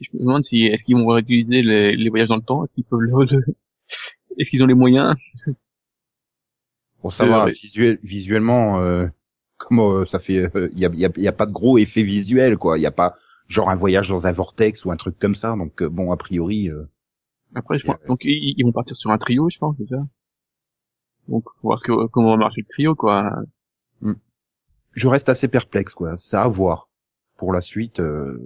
je me demande si est-ce qu'ils vont réutiliser les, les voyages dans le temps, est-ce qu'ils peuvent le- est-ce qu'ils ont les moyens Pour savoir Euh, visuel, visuellement euh, comment euh, ça fait, il y, a, y a- y a pas de gros effet visuel, quoi. Il y a pas genre un voyage dans un vortex ou un truc comme ça. Donc euh, bon, a priori. euh, Après, je donc ils, ils vont partir sur un trio, je pense déjà. Donc, voir ce que, comment va marcher le trio, quoi. je reste assez perplexe quoi. C'est à voir pour la suite. euh,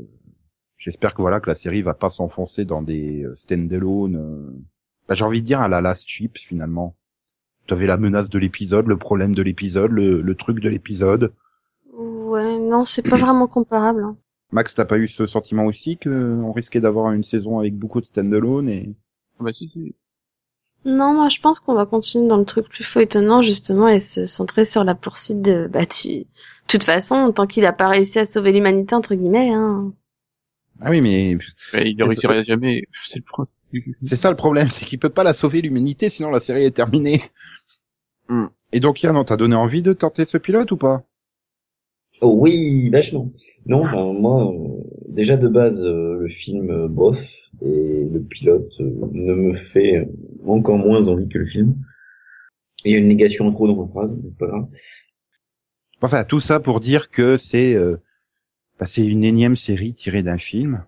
J'espère que voilà que la série va pas s'enfoncer dans des euh, stand-alone. Bah, J'ai envie de dire à la Last Chip finalement. Tu avais la menace de l'épisode, le problème de l'épisode, le, le truc de l'épisode. Ouais, non, c'est pas vraiment comparable. hein. Max, t'as pas eu ce sentiment aussi que on risquait d'avoir une saison avec beaucoup de stand-alone et Ah Bah, si, si. Non, moi je pense qu'on va continuer dans le truc plus faux étonnant justement et se centrer sur la poursuite de bah tu... de toute façon tant qu'il a pas réussi à sauver l'humanité entre guillemets hein. Ah oui, mais Mais il ne C'est réussirait jamais. C'est le principe. c'est ça le problème, c'est qu'il peut pas la sauver l'humanité, sinon la série est terminée. Hmm. Et donc Yann, on t'a donné envie de tenter ce pilote ou pas? Oh oui, vachement. Non, enfin, moi, euh, déjà de base, euh, le film, euh, bof, et le pilote euh, ne me fait encore moins envie que le film. Il y a une négation en trop dans ma phrase, mais c'est pas grave. Enfin, tout ça pour dire que c'est euh, bah, c'est une énième série tirée d'un film.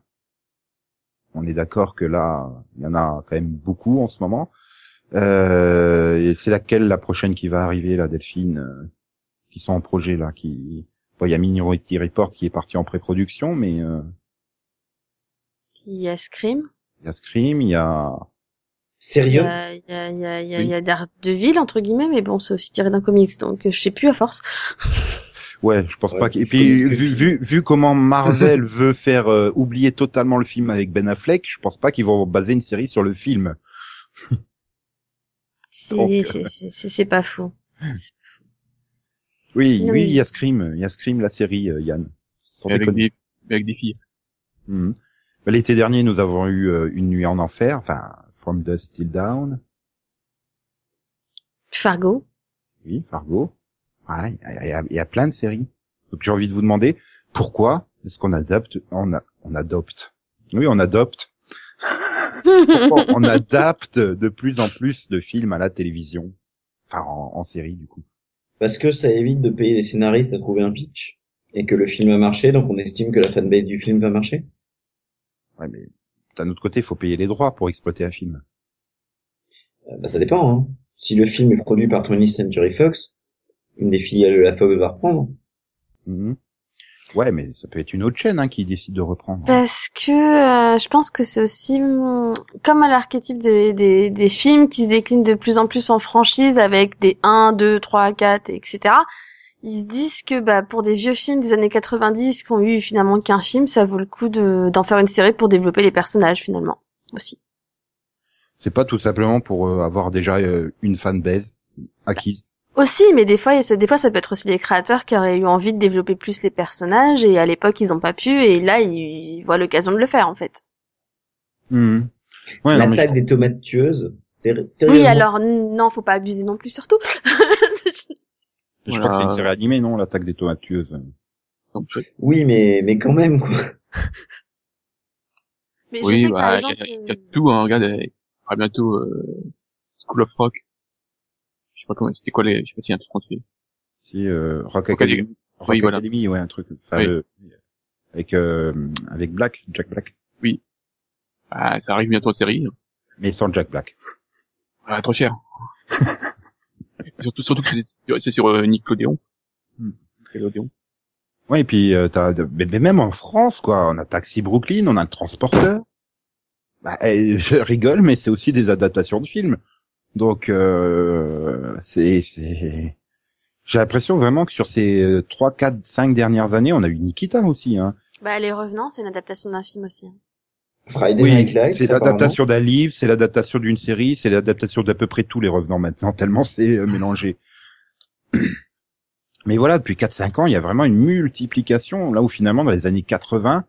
On est d'accord que là, il y en a quand même beaucoup en ce moment. Euh, et c'est laquelle la prochaine qui va arriver, la Delphine, euh, qui sont en projet là, qui bon, il y a Minority Report qui est parti en pré-production, mais euh, Qui a Scream. il y a Scream, il y a Il y Sérieux a, il y a, il y a, il y a, Oui. il y a Daredevil, entre guillemets, mais bon, c'est aussi tiré d'un comics, donc je sais plus à force. [laughs] Ouais, je pense Ouais, pas. Et puis vu, vu vu comment Marvel [laughs] veut faire euh, oublier totalement le film avec Ben Affleck, je pense pas qu'ils vont baser une série sur le film. C'est, [laughs] Donc, c'est, c'est, c'est- c'est pas faux. Oui, Non, oui, il y a Scream, il y a Scream la série euh, Yann. Sans avec déconner. des, avec des filles. Bah, L'été dernier, nous avons eu euh, une nuit en enfer, enfin From Dust Till Down, Fargo. oui, Fargo. Voilà, il y a- y plein de séries. Donc j'ai envie de vous demander pourquoi est-ce qu'on adapte, on, a, on adopte? Oui, on adopte. Pourquoi on [laughs] adapte de plus en plus de films à la télévision, enfin en, en série du coup. Parce que ça évite de payer des scénaristes à trouver un pitch, et que le film a marché, donc on estime que la fanbase du film va marcher. Ouais, mais d'un autre côté, il faut payer les droits pour exploiter un film. Euh, bah, ça dépend, hein. Si le film est produit par 20th Century Fox, une des filiales de la Fox va reprendre. Mhm. Ouais, mais ça peut être une autre chaîne hein, qui décide de reprendre. Parce que euh, je pense que c'est aussi hum, comme à l'archétype des, des, des films qui se déclinent de plus en plus en franchise avec des 1, 2, 3, 4, etc. Ils se disent que bah, pour des vieux films des années 90 qui ont eu finalement qu'un film, ça vaut le coup de, d'en faire une série pour développer les personnages finalement aussi. C'est pas tout simplement pour euh, avoir déjà euh, une fanbase acquise. Aussi, mais des fois, ça, des fois, ça peut être aussi les créateurs qui auraient eu envie de développer plus les personnages et à l'époque, ils ont pas pu et là, ils, ils voient l'occasion de le faire en fait. Mhm. Ouais, L'attaque des tomates tueuses, c'est Oui, sérieusement. alors non, faut pas abuser non plus surtout. je, crois que c'est une série animée, non L'attaque des tomates tueuses? Oui, mais, mais quand même, quoi. mais je oui, sais que, par bah, il exemple, y, a- il y a tout, hein. Regarde, il y aura bientôt, euh, School of Rock. Pas comment, c'était quoi les, je sais pas s'il y a un truc français. Si euh, Rock Rock Academy, Academy. Rock Oui, voilà. Academy, ouais, un truc. Enfin, Oui. le- avec euh, avec Black, Jack Black, Ah, ça arrive bientôt en série. mais sans Jack Black. Ah, trop cher. [laughs] surtout, surtout que c'est sur- euh, Nickelodeon. Hmm. Nickelodeon. Ouais, et puis euh, t'as, de- mais, mais même en France, quoi, on a Taxi Brooklyn, on a le Transporteur. Bah, eh, je rigole, mais c'est aussi des adaptations de films. Donc, euh, c'est, c'est, j'ai l'impression vraiment que sur ces euh, trois, quatre, cinq dernières années, on a eu Nikita aussi. Hein. bah, Les Revenants, c'est une adaptation d'un film aussi. hein. Friday Night Lights, c'est l'adaptation d'un livre, c'est l'adaptation d'une série, c'est l'adaptation d'à peu près tous les revenants maintenant, tellement c'est euh, mélangé. Mais voilà, depuis 4-5 ans, il y a vraiment une multiplication, là où finalement, dans les années 80,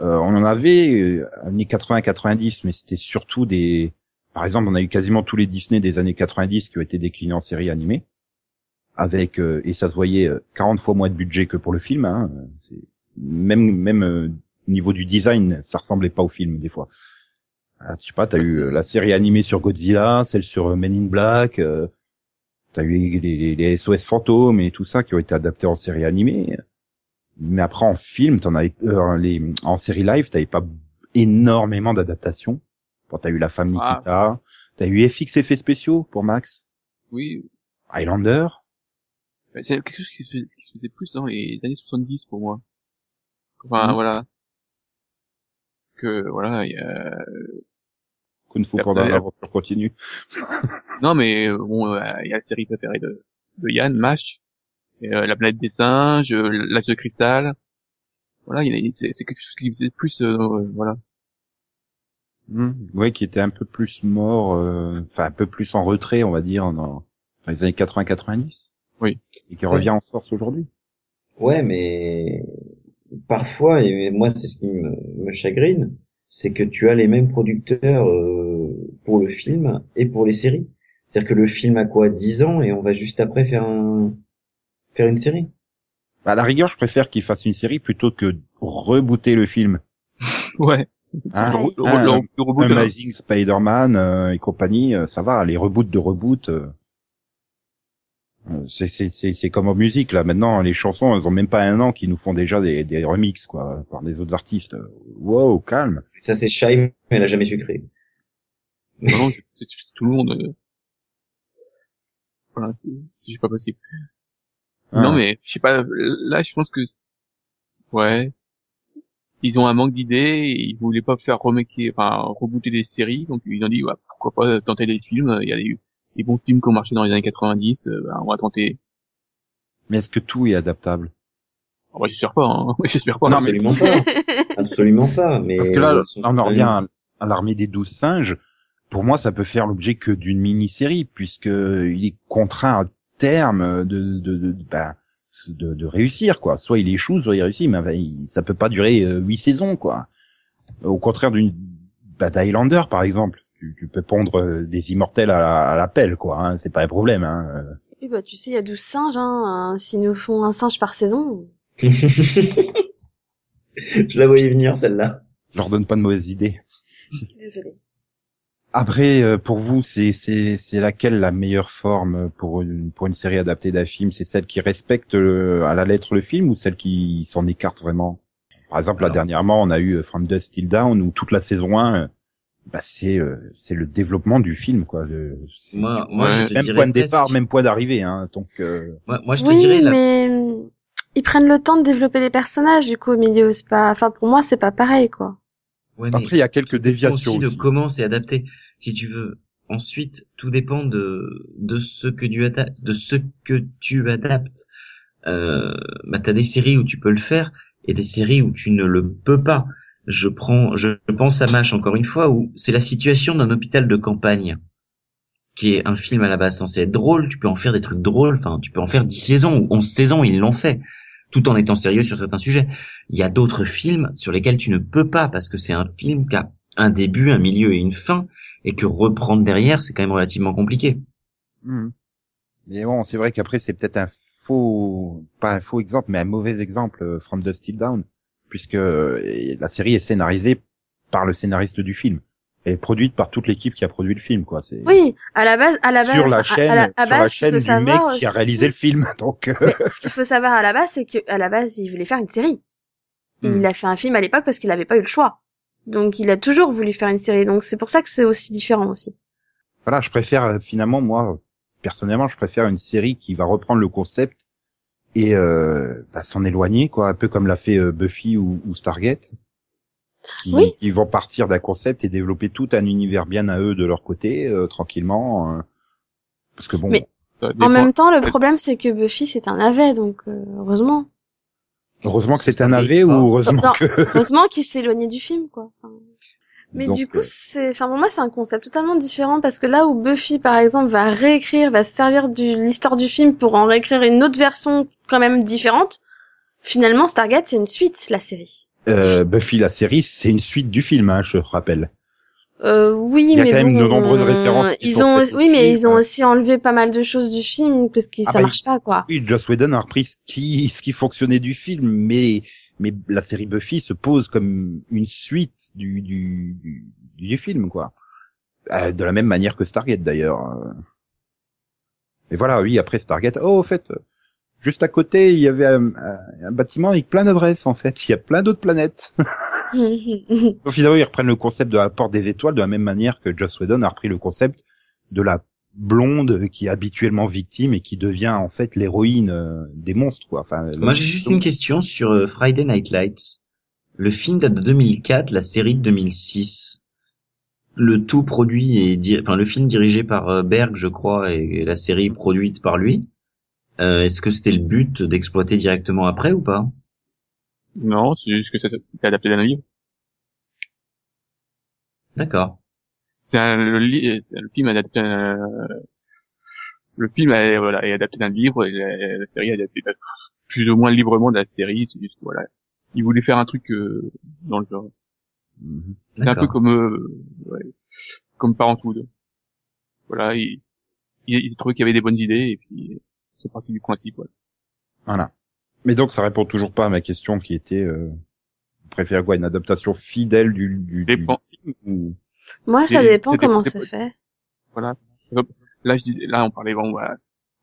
euh, on en avait, euh, années 80-90, mais c'était surtout des... Par exemple, on a eu quasiment tous les Disney des années 90 qui ont été déclinés en séries animées, avec, euh, et ça se voyait, euh, 40 fois moins de budget que pour le film, hein, même, même euh, au niveau du design, ça ressemblait pas au film des fois. Ah, je sais pas, t'as eu euh, la série animée sur Godzilla, celle sur euh, Men in Black, euh, t'as eu les, les, les SOS fantômes et tout ça qui ont été adaptés en série animée. Mais après en film, t'en avais euh, les en série live, t'avais pas énormément d'adaptations. Bon, t'as eu La Femme Ah. Nikita, t'as eu FX effets spéciaux pour Max, Oui. Highlander? C'est quelque chose qui se, faisait, qui se faisait plus dans les années 70 pour moi. Enfin, Mhm. voilà. Parce que, voilà, il y a... Kung Fu Panda, euh, l'aventure continue. [laughs] Non, mais, euh, bon, euh, il y a la série préférée de, de Yann, MASH, et, euh, La planète des singes, euh, L'âge de cristal. Voilà, c'est quelque chose qui faisait plus, euh, euh, voilà. Hmm. Ouais, qui était un peu plus mort, euh, enfin un peu plus en retrait, on va dire, dans, dans les années 80-90. Oui. Et qui revient en force aujourd'hui. Ouais, mais parfois, et moi c'est ce qui me, me chagrine, c'est que tu as les mêmes producteurs euh, pour le film et pour les séries. C'est-à-dire que le film a quoi 10 ans et on va juste après faire un faire une série. Bah, à la rigueur, je préfère qu'ils fassent une série plutôt que rebooter le film. [laughs] Ouais. Hein Le- le- le- le reboot, là. Amazing Spider-Man euh, et compagnie, euh, ça va, les reboots de reboot. euh, euh, c'est comme en musique là. Maintenant, les chansons, elles ont même pas un an qui nous font déjà des des remixes quoi par des autres artistes. Wow, calme. Ça c'est mais elle a jamais sucré. Non, non, c'est tout le monde. euh. Voilà, c'est juste pas possible. Ah. Non, mais je sais pas. Là, je pense que ouais, ils ont un manque d'idées. Ils voulaient pas faire remaker, enfin rebooter des séries, donc ils ont dit ouais, pourquoi pas tenter des films. Il y a des, des bons films qui ont marché dans les années 90. euh, bah, on va tenter. Mais est-ce que tout est adaptable? Oh, bah, j'espère pas. Hein. [laughs] j'espère pas. Non, mais- Absolument pas. [laughs] Absolument pas. Mais Parce que là, on en revient à, à l'armée des douze singes. Pour moi, ça peut faire l'objet que d'une mini-série, puisque il est contraint à terme de de de, de, bah, de, de réussir quoi. Soit il échoue, soit il réussit, mais enfin, il- ça peut pas durer euh, huit saisons quoi. Au contraire d'une bah, d'Highlander par exemple, tu, tu peux pondre euh, des immortels à, la- à l'appel quoi. Hein, c'est pas un problème. Hein. Euh, Oui, bah, tu sais, il y a 12 singes, hein. euh, S'ils nous font un singe par saison. [laughs] Je la voyais venir celle-là. Je leur donne pas de mauvaises idées. Désolée. Après, euh, pour vous, c'est c'est c'est laquelle la meilleure forme pour une pour une série adaptée d'un film? C'est celle qui respecte le- à la lettre le film ou celle qui s'en écarte vraiment? Par exemple, là dernièrement, on a eu euh, From Dust Till Down où toute la saison 1, euh, bah c'est euh, c'est le développement du film quoi. Le, Moi, moi, Ouais. je te même point de presque- départ, même point d'arrivée. Hein, donc euh, Moi, moi, je te Oui, dirais la... mais ils prennent le temps de développer les personnages, du coup, au milieu. C'est pas, enfin, pour moi, c'est pas pareil, quoi. Ouais, après, il y a quelques déviations. aussi de comment c'est adapté. Si tu veux. Ensuite, tout dépend de de ce que tu adaptes, de ce que tu adaptes. Euh, bah t'as des séries où tu peux le faire et des séries où tu ne le peux pas. Je prends, je pense à Mash encore une fois où c'est la situation d'un hôpital de campagne qui est un film à la base censé être drôle. Tu peux en faire des trucs drôles. Enfin, tu peux en faire 10 saisons ou 11 saisons. Ils l'ont fait tout en étant sérieux sur certains sujets. Il y a d'autres films sur lesquels tu ne peux pas parce que c'est un film qui a un début, un milieu et une fin et que reprendre derrière, c'est quand même relativement compliqué. Mhm. Mais bon, c'est vrai qu'après c'est peut-être un faux, pas un faux exemple, mais un mauvais exemple, euh, From Dust Till Down, puisque euh, la série est scénarisée par le scénariste du film. Est produite par toute l'équipe qui a produit le film, quoi. C'est Oui, à la base, à la base, sur la chaîne, à la, à sur la base, chaîne du mec qui a réalisé le film. [laughs] Donc, euh, ce qu'il faut savoir à la base, c'est que à la base, il voulait faire une série. Hmm. Il a fait un film à l'époque parce qu'il n'avait pas eu le choix. Donc, il a toujours voulu faire une série. Donc, c'est pour ça que c'est aussi différent aussi. voilà, je préfère euh, finalement moi, personnellement, je préfère une série qui va reprendre le concept et euh, bah, s'en éloigner, quoi, un peu comme l'a fait euh, Buffy ou, ou Stargate. Qui, Oui. qui vont partir d'un concept et développer tout un univers bien à eux de leur côté, euh, tranquillement. euh, parce que bon, Mais- En même temps, le problème, c'est que Buffy, c'est un navet, donc euh, heureusement. heureusement que c'est un pas. ou heureusement Non. que... [laughs] Heureusement qu'il s'est éloigné du film, quoi. Enfin, Mais Donc, du coup, euh, c'est, enfin pour moi, c'est un concept totalement différent parce que là où Buffy, par exemple, va réécrire, va se servir de l'histoire du film pour en réécrire une autre version quand même différente. Finalement, Stargate, c'est une suite, la série. Euh, Buffy la série, c'est une suite du film, hein, je rappelle. Euh, oui, Il y a mais quand même de nombreuses références qui Ils sont ont, oui, mais film. ils ont aussi enlevé pas mal de choses du film parce que Ah ça bah, marche pas, quoi. Oui, Joss Whedon a repris ce qui, ce qui fonctionnait du film, mais mais la série Buffy se pose comme une suite du du, du, du film, quoi. Euh, de la même manière que Stargate d'ailleurs. euh. Mais voilà, oui, après Stargate, oh, au fait, euh, juste à côté, il y avait un, bâtiment avec plein d'adresses, en fait. Il y a plein d'autres planètes. [laughs] [laughs] Donc finalement, ils reprennent le concept de la porte des étoiles de la même manière que Joss Whedon a repris le concept de la blonde qui est habituellement victime et qui devient en fait l'héroïne euh, des monstres, quoi. Enfin, Moi, j'ai juste une question sur euh, Friday Night Lights. Le film date de 2004, la série de 2006. Le tout produit et enfin le film dirigé par euh, Berg, je crois, et la série produite par lui. Euh, Est-ce que c'était le but d'exploiter directement après ou pas? Non, c'est juste que c'était adapté d'un livre. D'accord. C'est le, le film est adapté d'un, le film est, voilà, est adapté d'un livre et la, la série est adaptée plus ou moins librement de la série. C'est juste, voilà. il voulait faire un truc euh, dans le genre. Mhm. C'est un peu comme euh, ouais, comme Parenthood. Voilà, il, il, il trouvait qu'il y avait des bonnes idées et puis c'est parti du principe. Ouais. Voilà. Mais donc ça répond toujours pas à ma question qui était euh, vous préférez quoi une adaptation fidèle du, du, du ou Moi, ça dépend comment c'est fait. Voilà. Là, je dis, là, on parlait bon, voilà.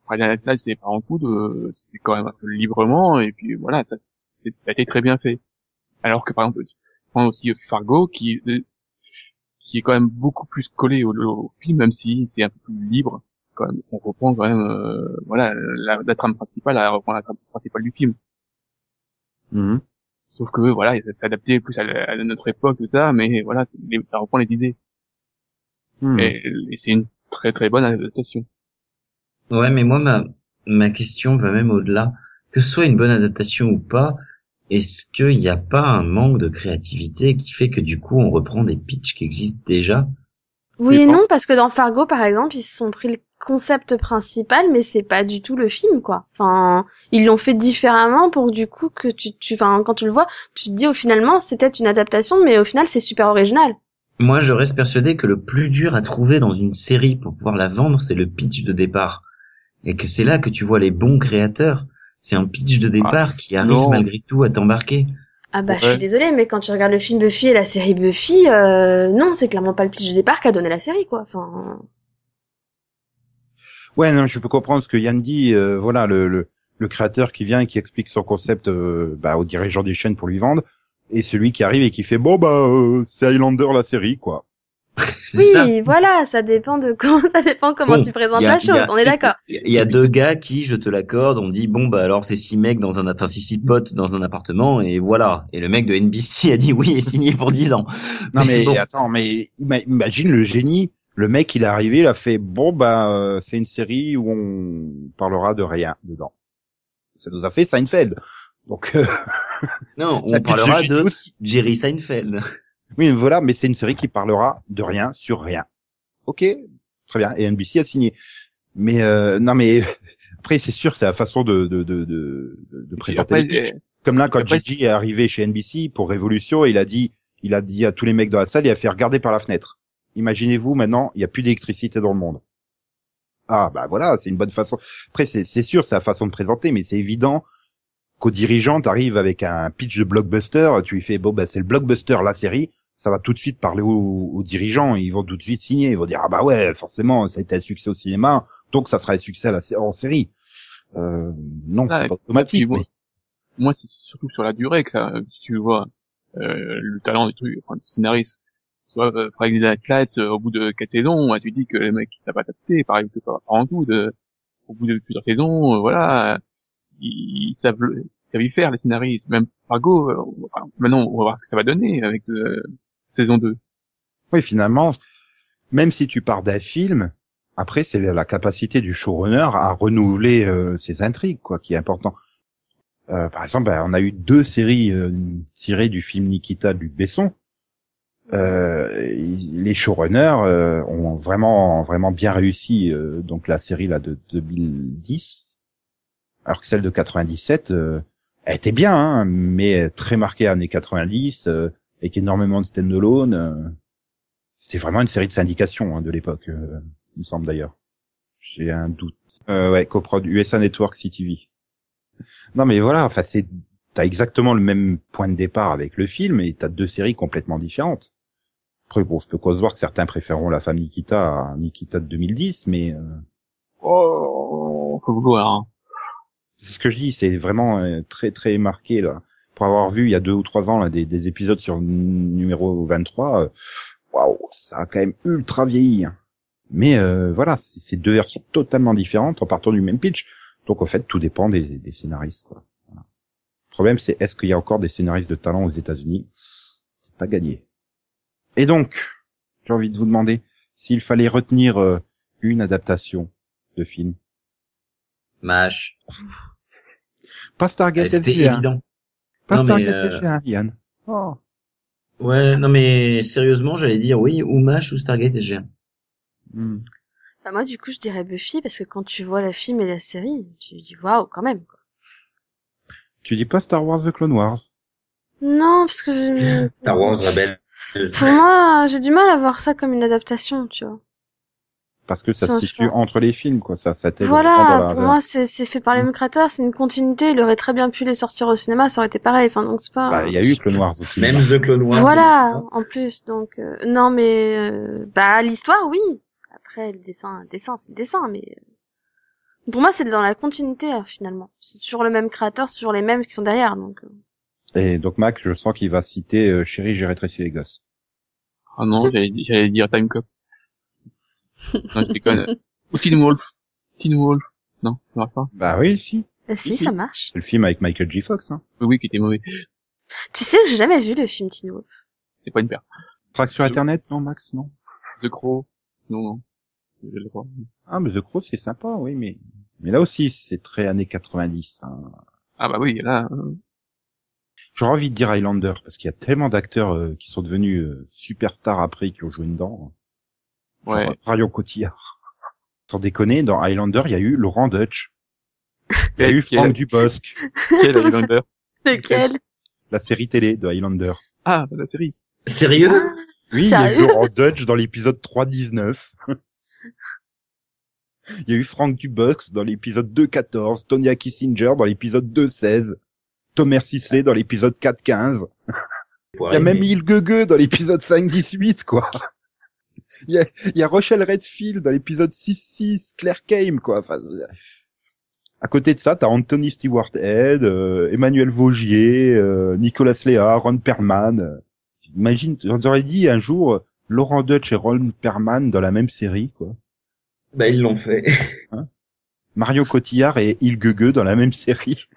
Friday Night Lights, c'est Parenthood, euh, c'est quand même un peu librement et puis voilà, ça, c'est- ça a été très bien fait. Alors que par exemple, prends aussi Fargo qui euh, qui est quand même beaucoup plus collé au, au film, même si c'est un peu plus libre. Quand même, on reprend quand même, euh, voilà, la, la trame principale, elle reprend la trame principale du film. Mhm. Sauf que voilà, ça s'est adapté plus à, notre époque tout ça, mais voilà, c'est- les- ça reprend les idées. Mhm. Et, et c'est une très très bonne adaptation. Ouais, mais moi, ma, ma question va même au-delà. Que ce soit une bonne adaptation ou pas, est-ce qu'il n'y a pas un manque de créativité qui fait que du coup on reprend des pitchs qui existent déjà? Oui et non, parce que dans Fargo, par exemple, ils se sont pris le concept principal, mais c'est pas du tout le film, quoi. Enfin, ils l'ont fait différemment pour du coup que tu, tu, enfin, quand tu le vois, tu te dis, au finalement, c'est peut-être une adaptation, mais au final, c'est super original. Moi, je reste persuadé que le plus dur à trouver dans une série pour pouvoir la vendre, c'est le pitch de départ. Et que c'est là que tu vois les bons créateurs. C'est un pitch de départ qui arrive non. malgré tout à t'embarquer. Ah bah, je suis désolée, mais quand tu regardes le film Buffy et la série Buffy, euh, non, c'est clairement pas le pitch de départ qu'a donné la série, quoi. Enfin, Ouais, non, je peux comprendre ce que Yann dit. euh, voilà, le, le, le créateur qui vient et qui explique son concept euh, bah, au dirigeant des chaînes pour lui vendre, et celui qui arrive et qui fait bon bah euh, c'est Highlander la série quoi. [laughs] Oui, ça. voilà, ça dépend de comment, [laughs] ça dépend comment Bon, tu présentes a- la a- chose. On est d'accord. Il y a deux gars qui, je te l'accorde, on dit bon bah alors c'est six mecs dans un, enfin six potes dans un appartement et voilà. Et le mec de NBC a dit oui et signé pour 10 ans. Non [laughs] mais bon. attends, mais ima- imagine le génie. Le mec, il est arrivé, il a fait bon bah euh, c'est une série où on parlera de rien dedans. Ça nous a fait Seinfeld. Donc euh, Non, [laughs] on parlera de aussi. Jerry Seinfeld. Oui, voilà, mais c'est une série qui parlera de rien sur rien. Ok, très bien. Et NBC a signé. Mais euh, non, mais [laughs] après c'est sûr, c'est la façon de de de de, de présenter après, les pitchs. euh, Comme là, quand après, Gigi est arrivé chez NBC pour Révolution, il a dit, il a dit à tous les mecs dans la salle, il a fait regarder par la fenêtre. Imaginez-vous maintenant, il n'y a plus d'électricité dans le monde. Ah bah voilà, c'est une bonne façon. Après c'est sûr, c'est la façon de présenter, mais c'est évident qu'au dirigeant, t'arrives avec un pitch de blockbuster, tu lui fais bon bah c'est le blockbuster la série, ça va tout de suite parler aux, aux dirigeants, ils vont tout de suite signer, ils vont dire ah bah ouais forcément ça a été un succès au cinéma, donc ça sera un succès à la, sé- en série. Euh, non, Ah, c'est pas automatique. mais- moi c'est surtout sur la durée que ça que tu vois euh, le talent du truc enfin, du scénariste soit euh, Friday Night Lights euh, au bout de quatre saisons tu dis que les mecs ils savent adapter pareil que par en tout au bout de plusieurs saisons euh, voilà ils, ils savent ils savent y faire les scénaristes même Fargo euh, enfin, maintenant on va voir ce que ça va donner avec euh, saison 2 Oui, finalement, même si tu pars d'un film, après c'est la capacité du showrunner à renouveler euh, ses intrigues, quoi, qui est important. Euh, par exemple, ben, on a eu deux séries euh, tirées du film Nikita Luc Besson. Euh, les showrunners euh, ont vraiment vraiment bien réussi euh, donc la série là de 2010 alors que celle de 97 euh, elle était bien hein, mais très marquée années 90 euh, avec énormément de stand-alone euh, c'était vraiment une série de syndication hein, de l'époque il me semble d'ailleurs. J'ai un doute. Ouais coprod USA Network CTV non mais voilà enfin c'est t'as exactement le même point de départ avec le film et t'as deux séries complètement différentes après bon je peux concevoir que certains préféreront la femme Nikita à Nikita de 2010 mais euh, oh faut vouloir hein. c'est ce que je dis c'est vraiment euh, très très marqué là pour avoir vu il y a deux ou trois ans là, des, des épisodes sur numéro 23 euh, waouh ça a quand même ultra vieilli hein. mais euh, voilà c'est c'est deux versions totalement différentes en partant du même pitch donc en fait tout dépend des, des scénaristes quoi Voilà. le problème c'est est-ce qu'il y a encore des scénaristes de talent aux États-Unis? C'est pas gagné et donc j'ai envie de vous demander s'il fallait retenir euh, une adaptation de film Mash. pas Stargate C'était SG1. évident. Pas Non, Stargate euh, SG1, Yann. Oh. Ouais, non mais sérieusement, j'allais dire oui, ou Mash ou Stargate SG1. Hmm. Bah, moi, du coup, je dirais Buffy, parce que quand tu vois le film et la série, tu dis waouh, quand même. quoi. Tu dis pas Star Wars The Clone Wars Non, parce que je- Star Wars Rebels. Pour moi, j'ai du mal à voir ça comme une adaptation, tu vois. Parce que ça se situe entre les films, quoi. Ça, ça Voilà, la- pour moi, c'est fait par les mêmes créateurs, c'est une continuité. Il aurait très bien pu les sortir au cinéma, ça aurait été pareil. Enfin, donc c'est pas. Bah, il y a eu Clone Wars aussi. Même The Clone Wars. Voilà, en plus, donc euh, non, mais euh, bah l'histoire, oui. Après, le dessin, le dessin, c'est le dessin, mais euh, pour moi, c'est dans la continuité euh, finalement. C'est toujours le même créateur, c'est toujours les mêmes qui sont derrière, donc. euh. Et donc Max, je sens qu'il va citer euh, Chérie, j'ai rétréci les gosses. Ah non, j'allais j'allais dire Time Cop. Non, je déconne. [laughs] Ou Teen Wolf. Teen Wolf. Non, ça marche pas. Bah oui, si. Euh, si, Si, si. ça marche. C'est le film avec Michael J. Fox, hein. Oui, oui, qui était mauvais. Tu sais que j'ai jamais vu le film Teen Wolf. C'est pas une paire. Track sur Internet, non, Max, non The Crow. Non, non. J'ai le droit. Ah, mais The Crow, c'est sympa, oui, mais... Mais là aussi, c'est très années 90. Hein. Ah bah oui, là, euh, J'aurais envie de dire Highlander, parce qu'il y a tellement d'acteurs euh, qui sont devenus euh, superstars après, qui ont joué dedans. ouais. Genre Marion Cotillard. [laughs] Sans déconner, dans Highlander, il y a eu Laurent Dutch. Il y a eu Quel- Franck Dubosc. Quel Highlander? Lequel? La série télé de Highlander. Ah, la série. Sérieux? Oui, il y a eu Laurent Dutch dans l'épisode 3.19. [laughs] Il y a eu Frank Dubosc dans l'épisode 2.14, Tonya Kissinger dans l'épisode 2.16, Thomas Sisley dans l'épisode 4.15. Il y a même Il Gueux dans l'épisode 5.18, quoi. Il y a, il y a Rochelle Redfield dans l'épisode 6.6, Claire Kame, quoi. Enfin, à côté de ça, t'as Anthony Stewart Head, euh, Emmanuel Vaugier, euh, Nicolas Léa, Ron Perlman. euh. Imagine, j'aurais dit un jour Laurent Dutch et Ron Perlman dans la même série, quoi. Bah ils l'ont fait. Mario Cotillard et Il Gueux dans la même série.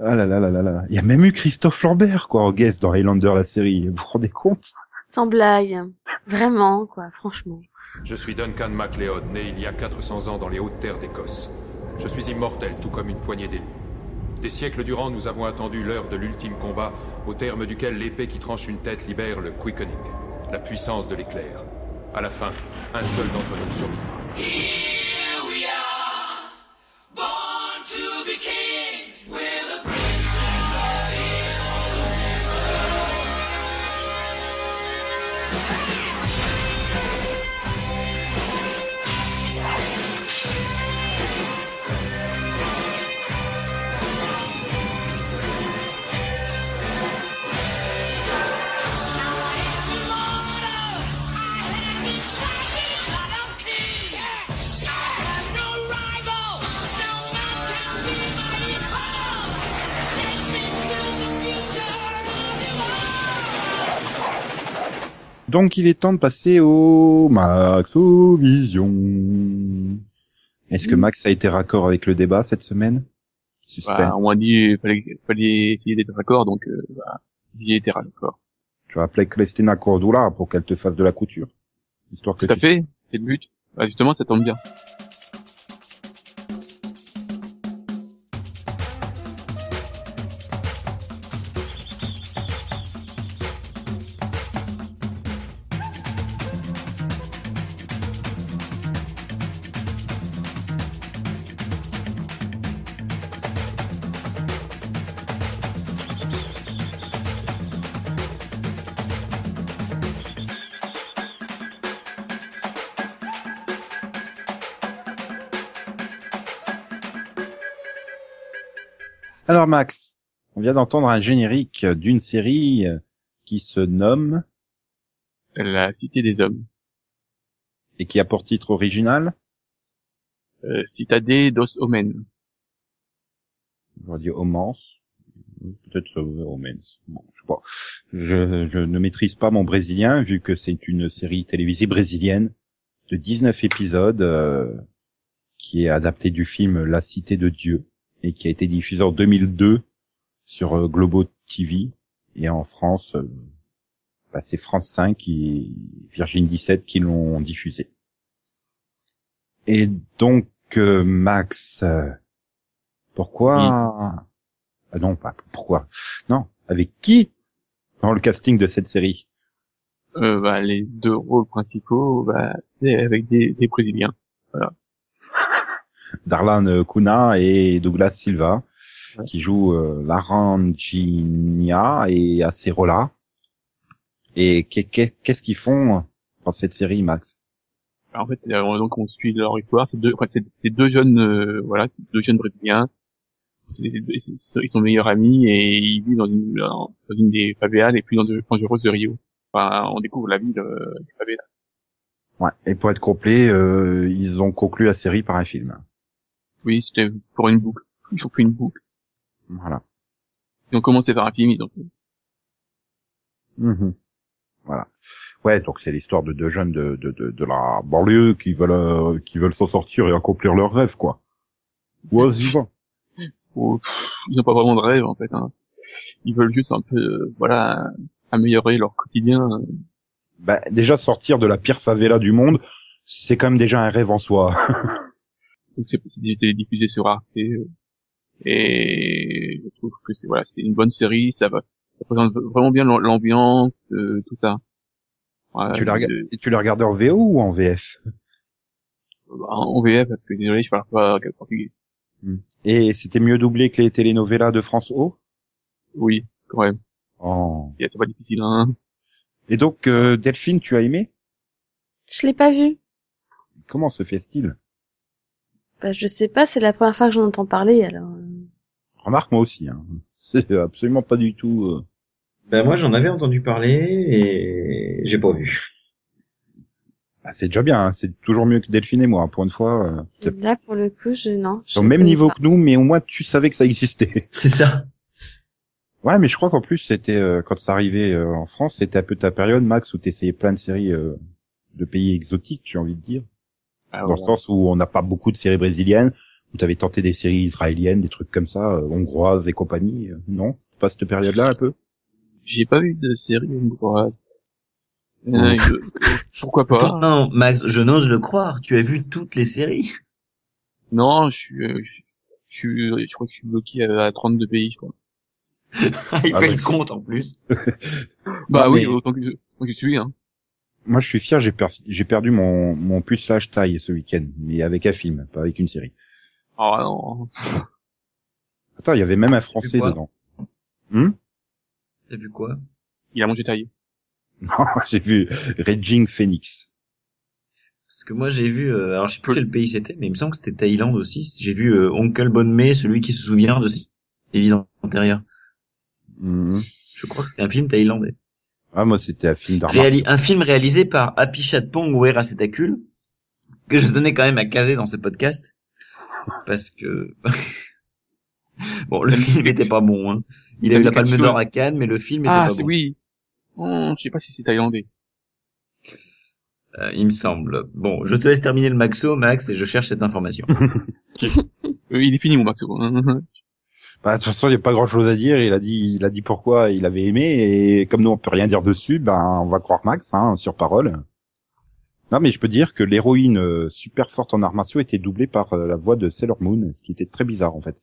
Ah là là là là là. Il y a même eu Christophe Lambert, quoi, en guest dans Highlander, la série. Vous vous rendez compte? Sans blague. Vraiment, quoi, franchement. Je suis Duncan MacLeod, né il y a 400 ans dans les hautes terres d'Écosse. Je suis immortel, tout comme une poignée d'élus. Des siècles durant, nous avons attendu l'heure de l'ultime combat, au terme duquel l'épée qui tranche une tête libère le quickening, la puissance de l'éclair. À la fin, un seul d'entre nous survivra. Here we are, born to be kings. Donc il est temps de passer au Maxovision. Est-ce que Max a été raccord avec le débat cette semaine? Suspense. Bah, on m'a dit, fallait, fallait essayer d'être d'accord, donc, euh, bah, j'y ai été raccord. Tu vas appeler Christina Cordula pour qu'elle te fasse de la couture. Histoire que Tout à tu- fait, c'est le but. Bah, justement, ça tombe bien. Alors Max, on vient d'entendre un générique d'une série qui se nomme La cité des hommes. et qui a pour titre original, Euh, Citadé dos Omen. j'aurais dit Homance, peut-être Homens. Bon, je sais pas. Je, je ne maîtrise pas mon brésilien vu que c'est une série télévisée brésilienne de 19 épisodes euh, qui est adaptée du film La Cité de Dieu et qui a été diffusée en 2002 sur euh, Globo TV et en France, euh, bah, c'est France 5 et Virgin 17 qui l'ont diffusé. Et donc euh, Max, pourquoi Ah non, pas pourquoi. Non, avec qui dans le casting de cette série? Euh, bah, les deux rôles principaux, bah, c'est avec des, des Brésiliens. Darlan Kuna et Douglas Silva. Ouais. qui joue euh, et Acerola. Et qu'est- qu'est- qu'est-ce qu'ils font dans cette série, Max? En fait, euh, donc on suit leur histoire. C'est deux, enfin, c'est, deux jeunes, euh, voilà, c'est deux jeunes brésiliens. Ils sont meilleurs amis et ils vivent dans une, dans une des favelas les plus dangereuses de Rio. Enfin, on découvre la ville euh, des favelas. Ouais. Et pour être complet, euh, ils ont conclu la série par un film. Oui, c'était pour une boucle. Ils ont fait une boucle. Voilà. Ils ont commencé par un film, ils ont Mhm. Voilà. Ouais, donc c'est l'histoire de deux jeunes de, de, de, de la banlieue qui veulent euh, qui veulent s'en sortir et accomplir leurs rêves, quoi. Ouais, vivant. Oh, ils n'ont pas vraiment de rêve en fait. Hein. Ils veulent juste un peu, euh, voilà, améliorer leur quotidien. Bah, déjà sortir de la pire favela du monde, c'est quand même déjà un rêve en soi. [laughs] Donc c'est c'est télédiffusé sur Arte. euh, Et je trouve que c'est voilà, c'est une bonne série. Ça va, ça présente vraiment bien l'am- l'ambiance, euh, tout ça. Voilà, tu l'as rega- euh, et tu l'as regardé en VO ou en VF en VF parce que désolé, je parle pas portugais. Et c'était mieux doublé que les telenovelas de France O? Oui, quand même. Oh. C'est pas difficile, hein. Et donc, euh, Delphine, tu as aimé? Je l'ai pas vu. Comment se fait-il? Bah, je sais pas, c'est la première fois que j'en entends parler, alors. euh. Remarque moi aussi. Hein. [laughs] C'est absolument pas du tout. euh, Ben moi j'en avais entendu parler et j'ai pas vu. ah, c'est déjà bien. hein. C'est toujours mieux que Delphine et moi. Pour une fois, euh, Là, pour le coup, je, non. au même niveau pas. que nous, mais au moins tu savais que ça existait. [laughs] C'est ça. Ouais, mais je crois qu'en plus c'était euh, quand ça arrivait euh, en France, c'était un peu ta période, Max, où t'essayais plein de séries euh, de pays exotiques, j'ai envie de dire, Ah, dans le sens où on n'a pas beaucoup de séries brésiliennes, où t'avais tenté des séries israéliennes, des trucs comme ça, euh, hongroises et compagnie. euh, non, c'est pas cette période-là un peu? J'ai pas vu de série hongroise. Euh, je- Pourquoi pas? Attends, non, Max, je n'ose le croire. Tu as vu toutes les séries? Non, je suis, euh, je je suis, je crois que je suis bloqué à, à 32 pays, je crois. [laughs] Il Ah fait bah, le compte en plus. Bah Non, oui, mais- autant que je, autant que je suis, hein. Moi, je suis fier, j'ai per- j'ai perdu mon mon pucelage taille ce week-end, mais avec un film, pas avec une série. Ah non. Attends, il y avait même un français dedans. Hmm T'as vu quoi? Il a mangé taillé. [laughs] non, j'ai vu Raging Phoenix. Parce que moi j'ai vu, euh, alors je sais plus quel pays c'était, mais il me semble que c'était Thaïlande aussi. J'ai vu euh, Oncle Bonme, celui qui se souvient de ses vies antérieures. Mhm. Je crois que c'était un film thaïlandais. Ah, moi, c'était un film Réali- un film réalisé par Apichatpong Weerasethakul, que je tenais quand même à caser dans ce podcast, parce que [laughs] bon, le film était pas bon. Hein. Il a eu la Palme d'Or à Cannes, mais le film était Ah, pas c'est bon. oui. Oh, je sais pas si c'est thaïlandais. Euh, il me semble. Bon, je te laisse terminer le Maxo, Max, et je cherche cette information. [laughs] Euh, il est fini, mon Maxo. [laughs] Bah, de toute façon, il n'y a pas grand chose à dire. Il a dit, il a dit pourquoi il avait aimé et comme nous on peut rien dire dessus, ben on va croire Max, hein, sur parole. Non, mais je peux dire que l'héroïne euh, super forte en arts martiaux était doublée par euh, la voix de Sailor Moon, ce qui était très bizarre en fait.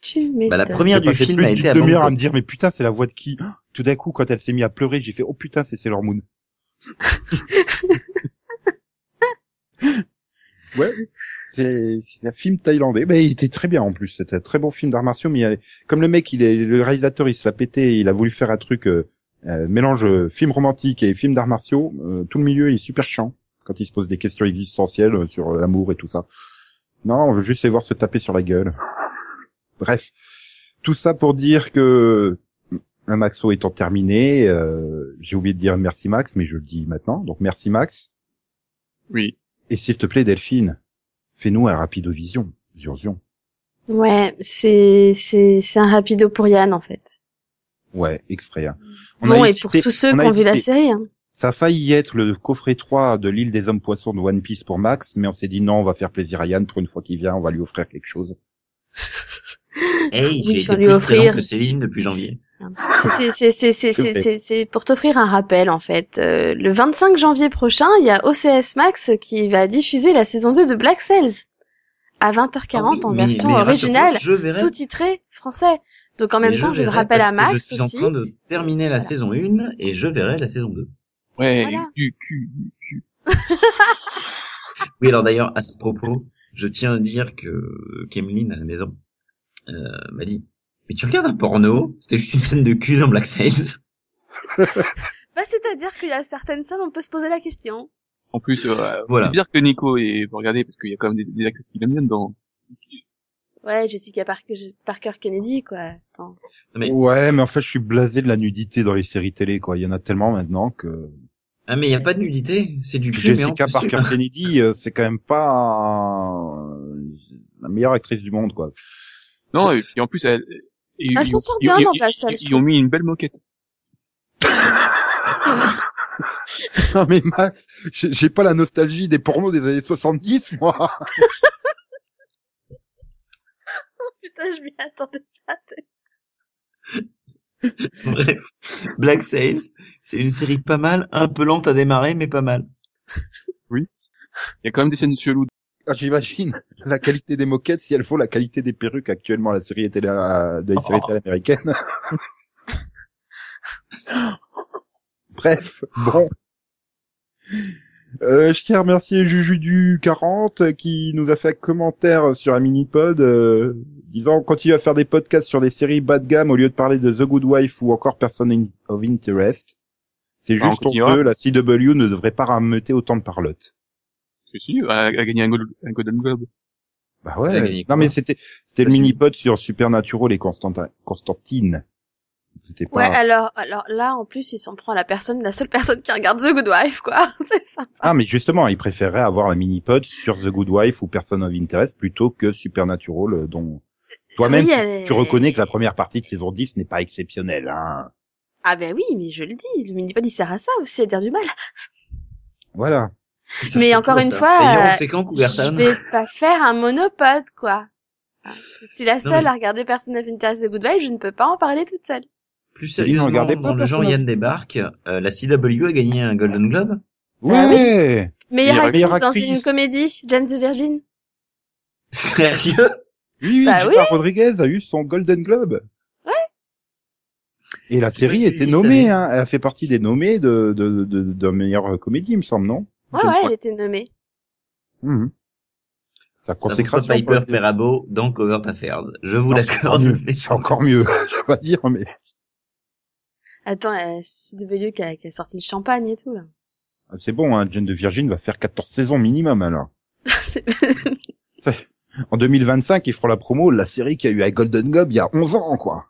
Tu. Bah, la première du film plus a été à demi-heure à me dire mais putain c'est la voix de qui? Tout d'un coup quand elle s'est mise à pleurer, j'ai fait oh putain c'est Sailor Moon. [laughs] ouais. C'est un film thaïlandais, mais il était très bien en plus. C'était un très bon film d'arts martiaux, mais il y avait- comme le mec, il est le réalisateur, il se l'a pété, il a voulu faire un truc euh, euh, mélange euh, film romantique et film d'arts martiaux. euh, tout le milieu est super chiant quand il se pose des questions existentielles euh, sur l'amour et tout ça. Non, on veut juste les voir se taper sur la gueule. [laughs] Bref, tout ça pour dire que un Maxo étant terminé, euh, j'ai oublié de dire merci Max, mais je le dis maintenant. Donc merci Max. Oui. Et s'il te plaît Delphine, fais-nous un rapido vision. Ouais, c'est, c'est, c'est un rapido pour Yann, en fait. Ouais, exprès. hein. bon, a et pour tous ceux on qui ont vu la série, hein. Ça a failli être le coffret 3 de l'île des hommes poissons de One Piece pour Max, mais on s'est dit non, on va faire plaisir à Yann pour une fois qu'il vient, on va lui offrir quelque chose. [laughs] Hey, Oui, j'ai été lui plus offrir. présent que Céline depuis janvier. C'est- c'est- c'est- c'est- Je c'est- fais. c'est- c'est pour t'offrir un rappel, en fait. Euh, le 25 janvier prochain, il y a OCS Max qui va diffuser la saison 2 de Black Sails à 20h40 Ah oui, en mais- version mais originale, sous-titrée français. Donc en même Mais temps, je le rappelle à Max Je suis aussi. en train de terminer la Voilà. saison 1 et je verrai la saison 2. Ouais, Voilà. du cul, du cul. Oui, alors d'ailleurs, à ce propos, je tiens à dire que Kemeline à la maison euh, m'a dit mais tu regardes un porno C'était juste une scène de cul dans Black Sails. [laughs] Bah, c'est-à-dire qu'il y a certaines scènes, on peut se poser la question. En plus, euh, Voilà. c'est bizarre que Nico ait regardé parce qu'il y a quand même des, des actrices qui l'aiment bien dedans. Ouais, Jessica Parker, Parker Kennedy, quoi. Attends. Mais- Ouais, mais en fait, je suis blasé de la nudité dans les séries télé, quoi. Il y en a tellement maintenant que Ah mais il y a pas de nudité, c'est du cul. mais en Jessica costume. Parker Kennedy, euh, c'est quand même pas la meilleure actrice du monde, quoi. Non, et puis en plus, elle, ils, Elle s'en ils- sort ils- bien ils- dans ils- Black Sails, je Ils ont mis une belle moquette. [laughs] non mais Max, j'ai pas la nostalgie des pornos des années 70, moi. [laughs] Putain, je m'y attendais pas. Bref, Black Sails, c'est une série pas mal, un peu lente à démarrer, mais pas mal. Il y a quand même des scènes cheloues. Ah, J'imagine [laughs] la qualité des moquettes si elle vaut la qualité des perruques actuellement la série télé euh, de la série télé américaine. [laughs] Bref, bon. Euh, je tiens à remercier Juju du 40 qui nous a fait un commentaire sur un mini-pod euh, disant on continue à faire des podcasts sur des séries bas de gamme au lieu de parler de The Good Wife ou encore Person in- of Interest. C'est Ah, on juste que la CW ne devrait pas rameuter autant de parlotte. Si, si, elle a, a gagné un, un Golden Globe. Bah ouais. Non mais c'était c'était le Pas sûr. mini-pod sur Supernatural et Constantin- Constantine. C'était pas Ouais, alors, alors là, en plus, il s'en prend à la personne, la seule personne qui regarde The Good Wife, quoi. [laughs] C'est ça. Ah mais justement, il préférait avoir la mini-pod sur The Good Wife ou Person of Interest plutôt que Supernatural euh, dont toi-même Oui, tu- elle est- tu reconnais que la première partie de saison 10 n'est pas exceptionnelle hein. Ah ben oui, mais je le dis, le minipod il sert à ça aussi, à dire du mal. Voilà. Ça, Mais encore une ça. fois, euh, Je vais pas faire un monopode, quoi. Ah, Je suis la seule mais- à regarder Person of Interest The Good Wife, je ne peux pas en parler toute seule. Plus sérieusement, regardez pas dans le genre Yann débarque, euh, la CW a gagné un Golden Globe? Ouais. Meilleure Meilleure- actrice meilleure dans une comédie, Jane the Virgin. Sérieux? Oui, oui, Bah Gina Rodriguez a eu son Golden Globe. Ouais. Et la série était nommée, hein. Elle a fait partie des nommés de de de, de meilleure comédie, il me semble, non? Ouais, ouais, elle était nommée. Sa Ça consécration. Piper. Perabo dans Covert Affairs. Je vous Non, c'est encore l'accorde. mieux. C'est encore mieux. [laughs] Je vais pas dire, mais Attends, euh, c'est devenu qui a, qui a sorti le champagne et tout, là. c'est bon. Hein. Jane de Virgin va faire 14 saisons minimum alors. [laughs] En 2025, ils feront la promo de la série qui a eu un Golden Globe il y a 11 ans, quoi.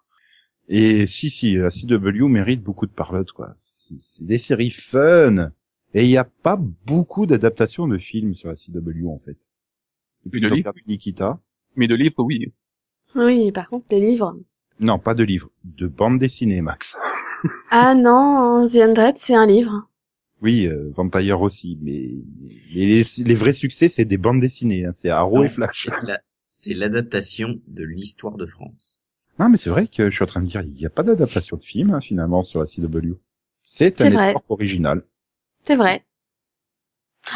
Et si, si, la CW mérite beaucoup de parlotte, quoi. C'est c'est des séries fun. Et il n'y a pas beaucoup d'adaptations de films sur la CW, en fait. Depuis de livres Nikita. Mais de livres, oui. oui, par contre, les livres. Non, pas de livres. De bande dessinée, Max. [laughs] Ah non, The Undread, c'est un livre. Oui, euh, Vampire aussi. Mais, mais les, les vrais succès, c'est des bandes dessinées. Hein. C'est Arrow Non, et Flash. c'est la- C'est l'adaptation de l'histoire de France. Non, mais c'est vrai que je suis en train de dire, il n'y a pas d'adaptation de film, hein, finalement, sur la CW. C'est C'est un vrai. effort original. C'est vrai.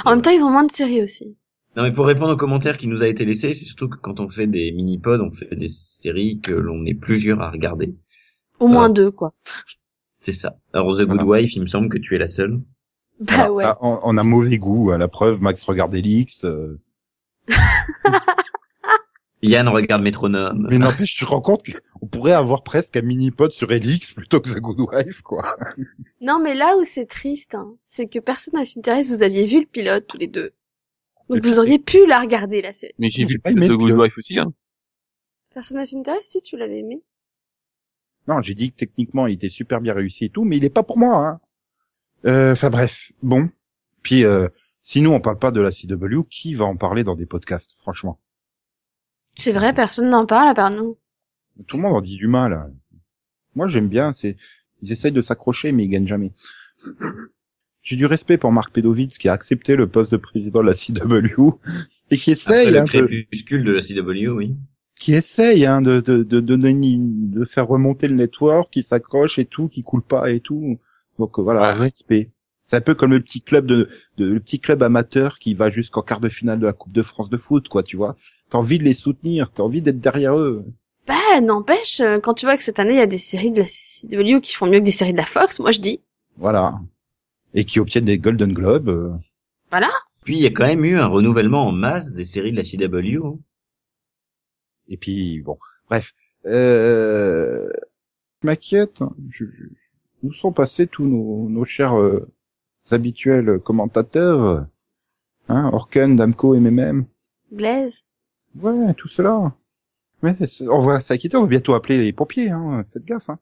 En même temps, ils ont moins de séries aussi. Non mais pour répondre aux commentaires qui nous a été laissé, c'est surtout que quand on fait des mini-pods, on fait des séries que l'on est plusieurs à regarder. Au moins deux, quoi. C'est ça. Alors The Good Voilà. Wife, il me semble que tu es la seule. Bah Voilà. ouais. Ah, on, on a mauvais goût, à la preuve, Max regarde Elix. euh. [laughs] Yann regarde Métronome. Mais n'empêche, tu te rends compte qu'on pourrait avoir presque un mini-pod sur Elix plutôt que The Good Wife, quoi. Non, mais là où c'est triste, hein, c'est que personne n'a s'intéresse, vous aviez vu le pilote tous les deux. Donc vous auriez pu la regarder, la série. Mais j'ai vu pas aimé The Good. Wife aussi, hein. Personne n'a Interest, si tu l'avais aimé. Non, j'ai dit que techniquement, il était super bien réussi et tout, mais il est pas pour moi, hein. Euh, Enfin bref, bon. Puis, euh, sinon, on parle pas de la CW, qui va en parler dans des podcasts, franchement? C'est vrai, personne n'en parle à part nous. Tout le monde en dit du mal. hein. Moi, j'aime bien, c'est, ils essayent de s'accrocher, mais ils gagnent jamais. J'ai du respect pour Marc Pedovitz qui a accepté le poste de président de la CW et qui Après essaye, le hein, de, crépuscule de la CW, oui. qui essaye hein, de, de, de, de, donner- de faire remonter le network, qui s'accroche et tout, qui coule pas et tout. Donc voilà, Ouais. respect. C'est un peu comme le petit club de, de le petit club amateur qui va jusqu'en quart de finale de la Coupe de France de foot, quoi, tu vois. T'as envie de les soutenir, t'as envie d'être derrière eux. Bah, n'empêche, euh, quand tu vois que cette année, il y a des séries de la CW qui font mieux que des séries de la Fox, moi je dis, Voilà. Et qui obtiennent des Golden Globes. euh, voilà. Puis il y a quand même eu un renouvellement en masse des séries de la CW. hein. Et puis bon, Bref, euh, je m'inquiète. hein. Je- Où sont passés tous nos, nos chers euh, habituels commentateurs Hein, Orken, Damco, MMM Blaise. Ouais, tout cela. Mais c'est- on va s'inquiéter, on va bientôt appeler les pompiers, hein. Faites gaffe, hein.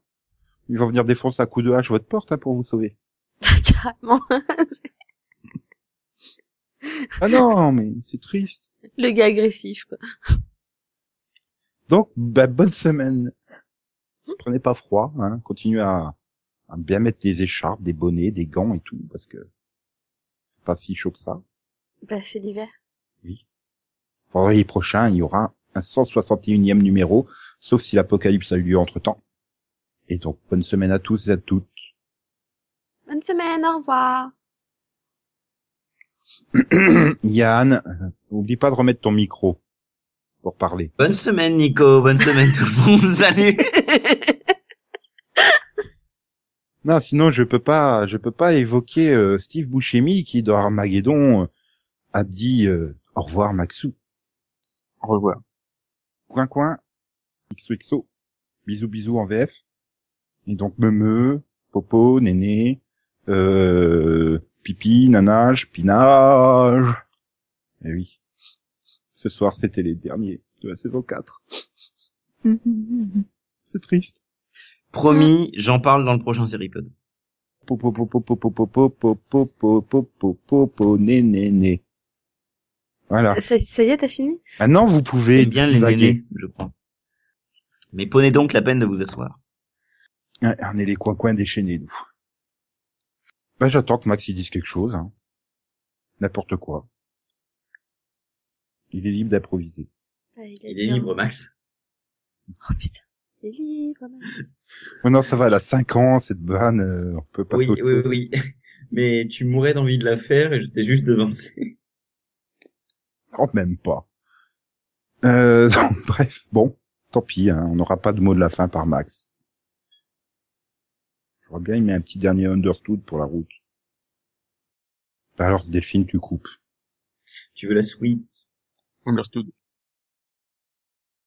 Ils vont venir défoncer à coups de hache votre porte, hein, pour vous sauver. [laughs] Carrément. [laughs] Ah non, mais c'est triste. Le gars agressif, quoi. Donc, bah, bonne semaine. Prenez pas froid, hein. Continuez à, à bien mettre des écharpes, des bonnets, des gants et tout, parce que pas si chaud que ça. Bah, c'est l'hiver. Oui. Vendredi prochain, il y aura un 161e numéro, sauf si l'apocalypse a eu lieu entre temps. Et donc, bonne semaine à tous et à toutes. Bonne semaine, au revoir. [clears throat] Yann, euh, oublie pas de remettre ton micro pour parler. Bonne semaine, Nico. Bonne semaine, tout le monde. [laughs] Salut. [laughs] Non, sinon je peux pas, je peux pas évoquer euh, Steve Buscemi qui dans Armageddon euh, a dit euh, au revoir Maxou. Au revoir. Coin coin, XOXO, bisous bisous en VF. Et donc Meumeu, Popo, Néné, euh, Pipi, Nanage, Pinage. Et oui. Ce soir c'était les derniers de la saison 4. C'est triste. Promis, j'en parle dans le prochain Seripod. Popo popo popo popo popo popo popo popo né né né. Voilà. Ça, ça y est, t'as fini? Maintenant vous pouvez bien les je crois. Mais prenez donc la peine de vous asseoir. Ah, On est les coins coins déchaînés nous. Bah j'attends que Max y dise quelque chose. Hein. N'importe quoi. Il est libre d'improviser. Ah, il, Il est libre, Max. Oh putain. Il est libre, même. Maintenant ça va, elle a 5 ans, cette vanne, euh, on peut passer Oui, oui, chose. [laughs] oui. Mais tu mourrais d'envie de la faire et je t'ai juste devancé. Oh, même pas. Euh, [laughs] donc, bref, bon, tant pis, hein, on n'aura pas de mot de la fin par Max. J'aurais bien aimé un petit dernier understood pour la route. Bah alors, Delphine, tu coupes. Tu veux la suite? Understood.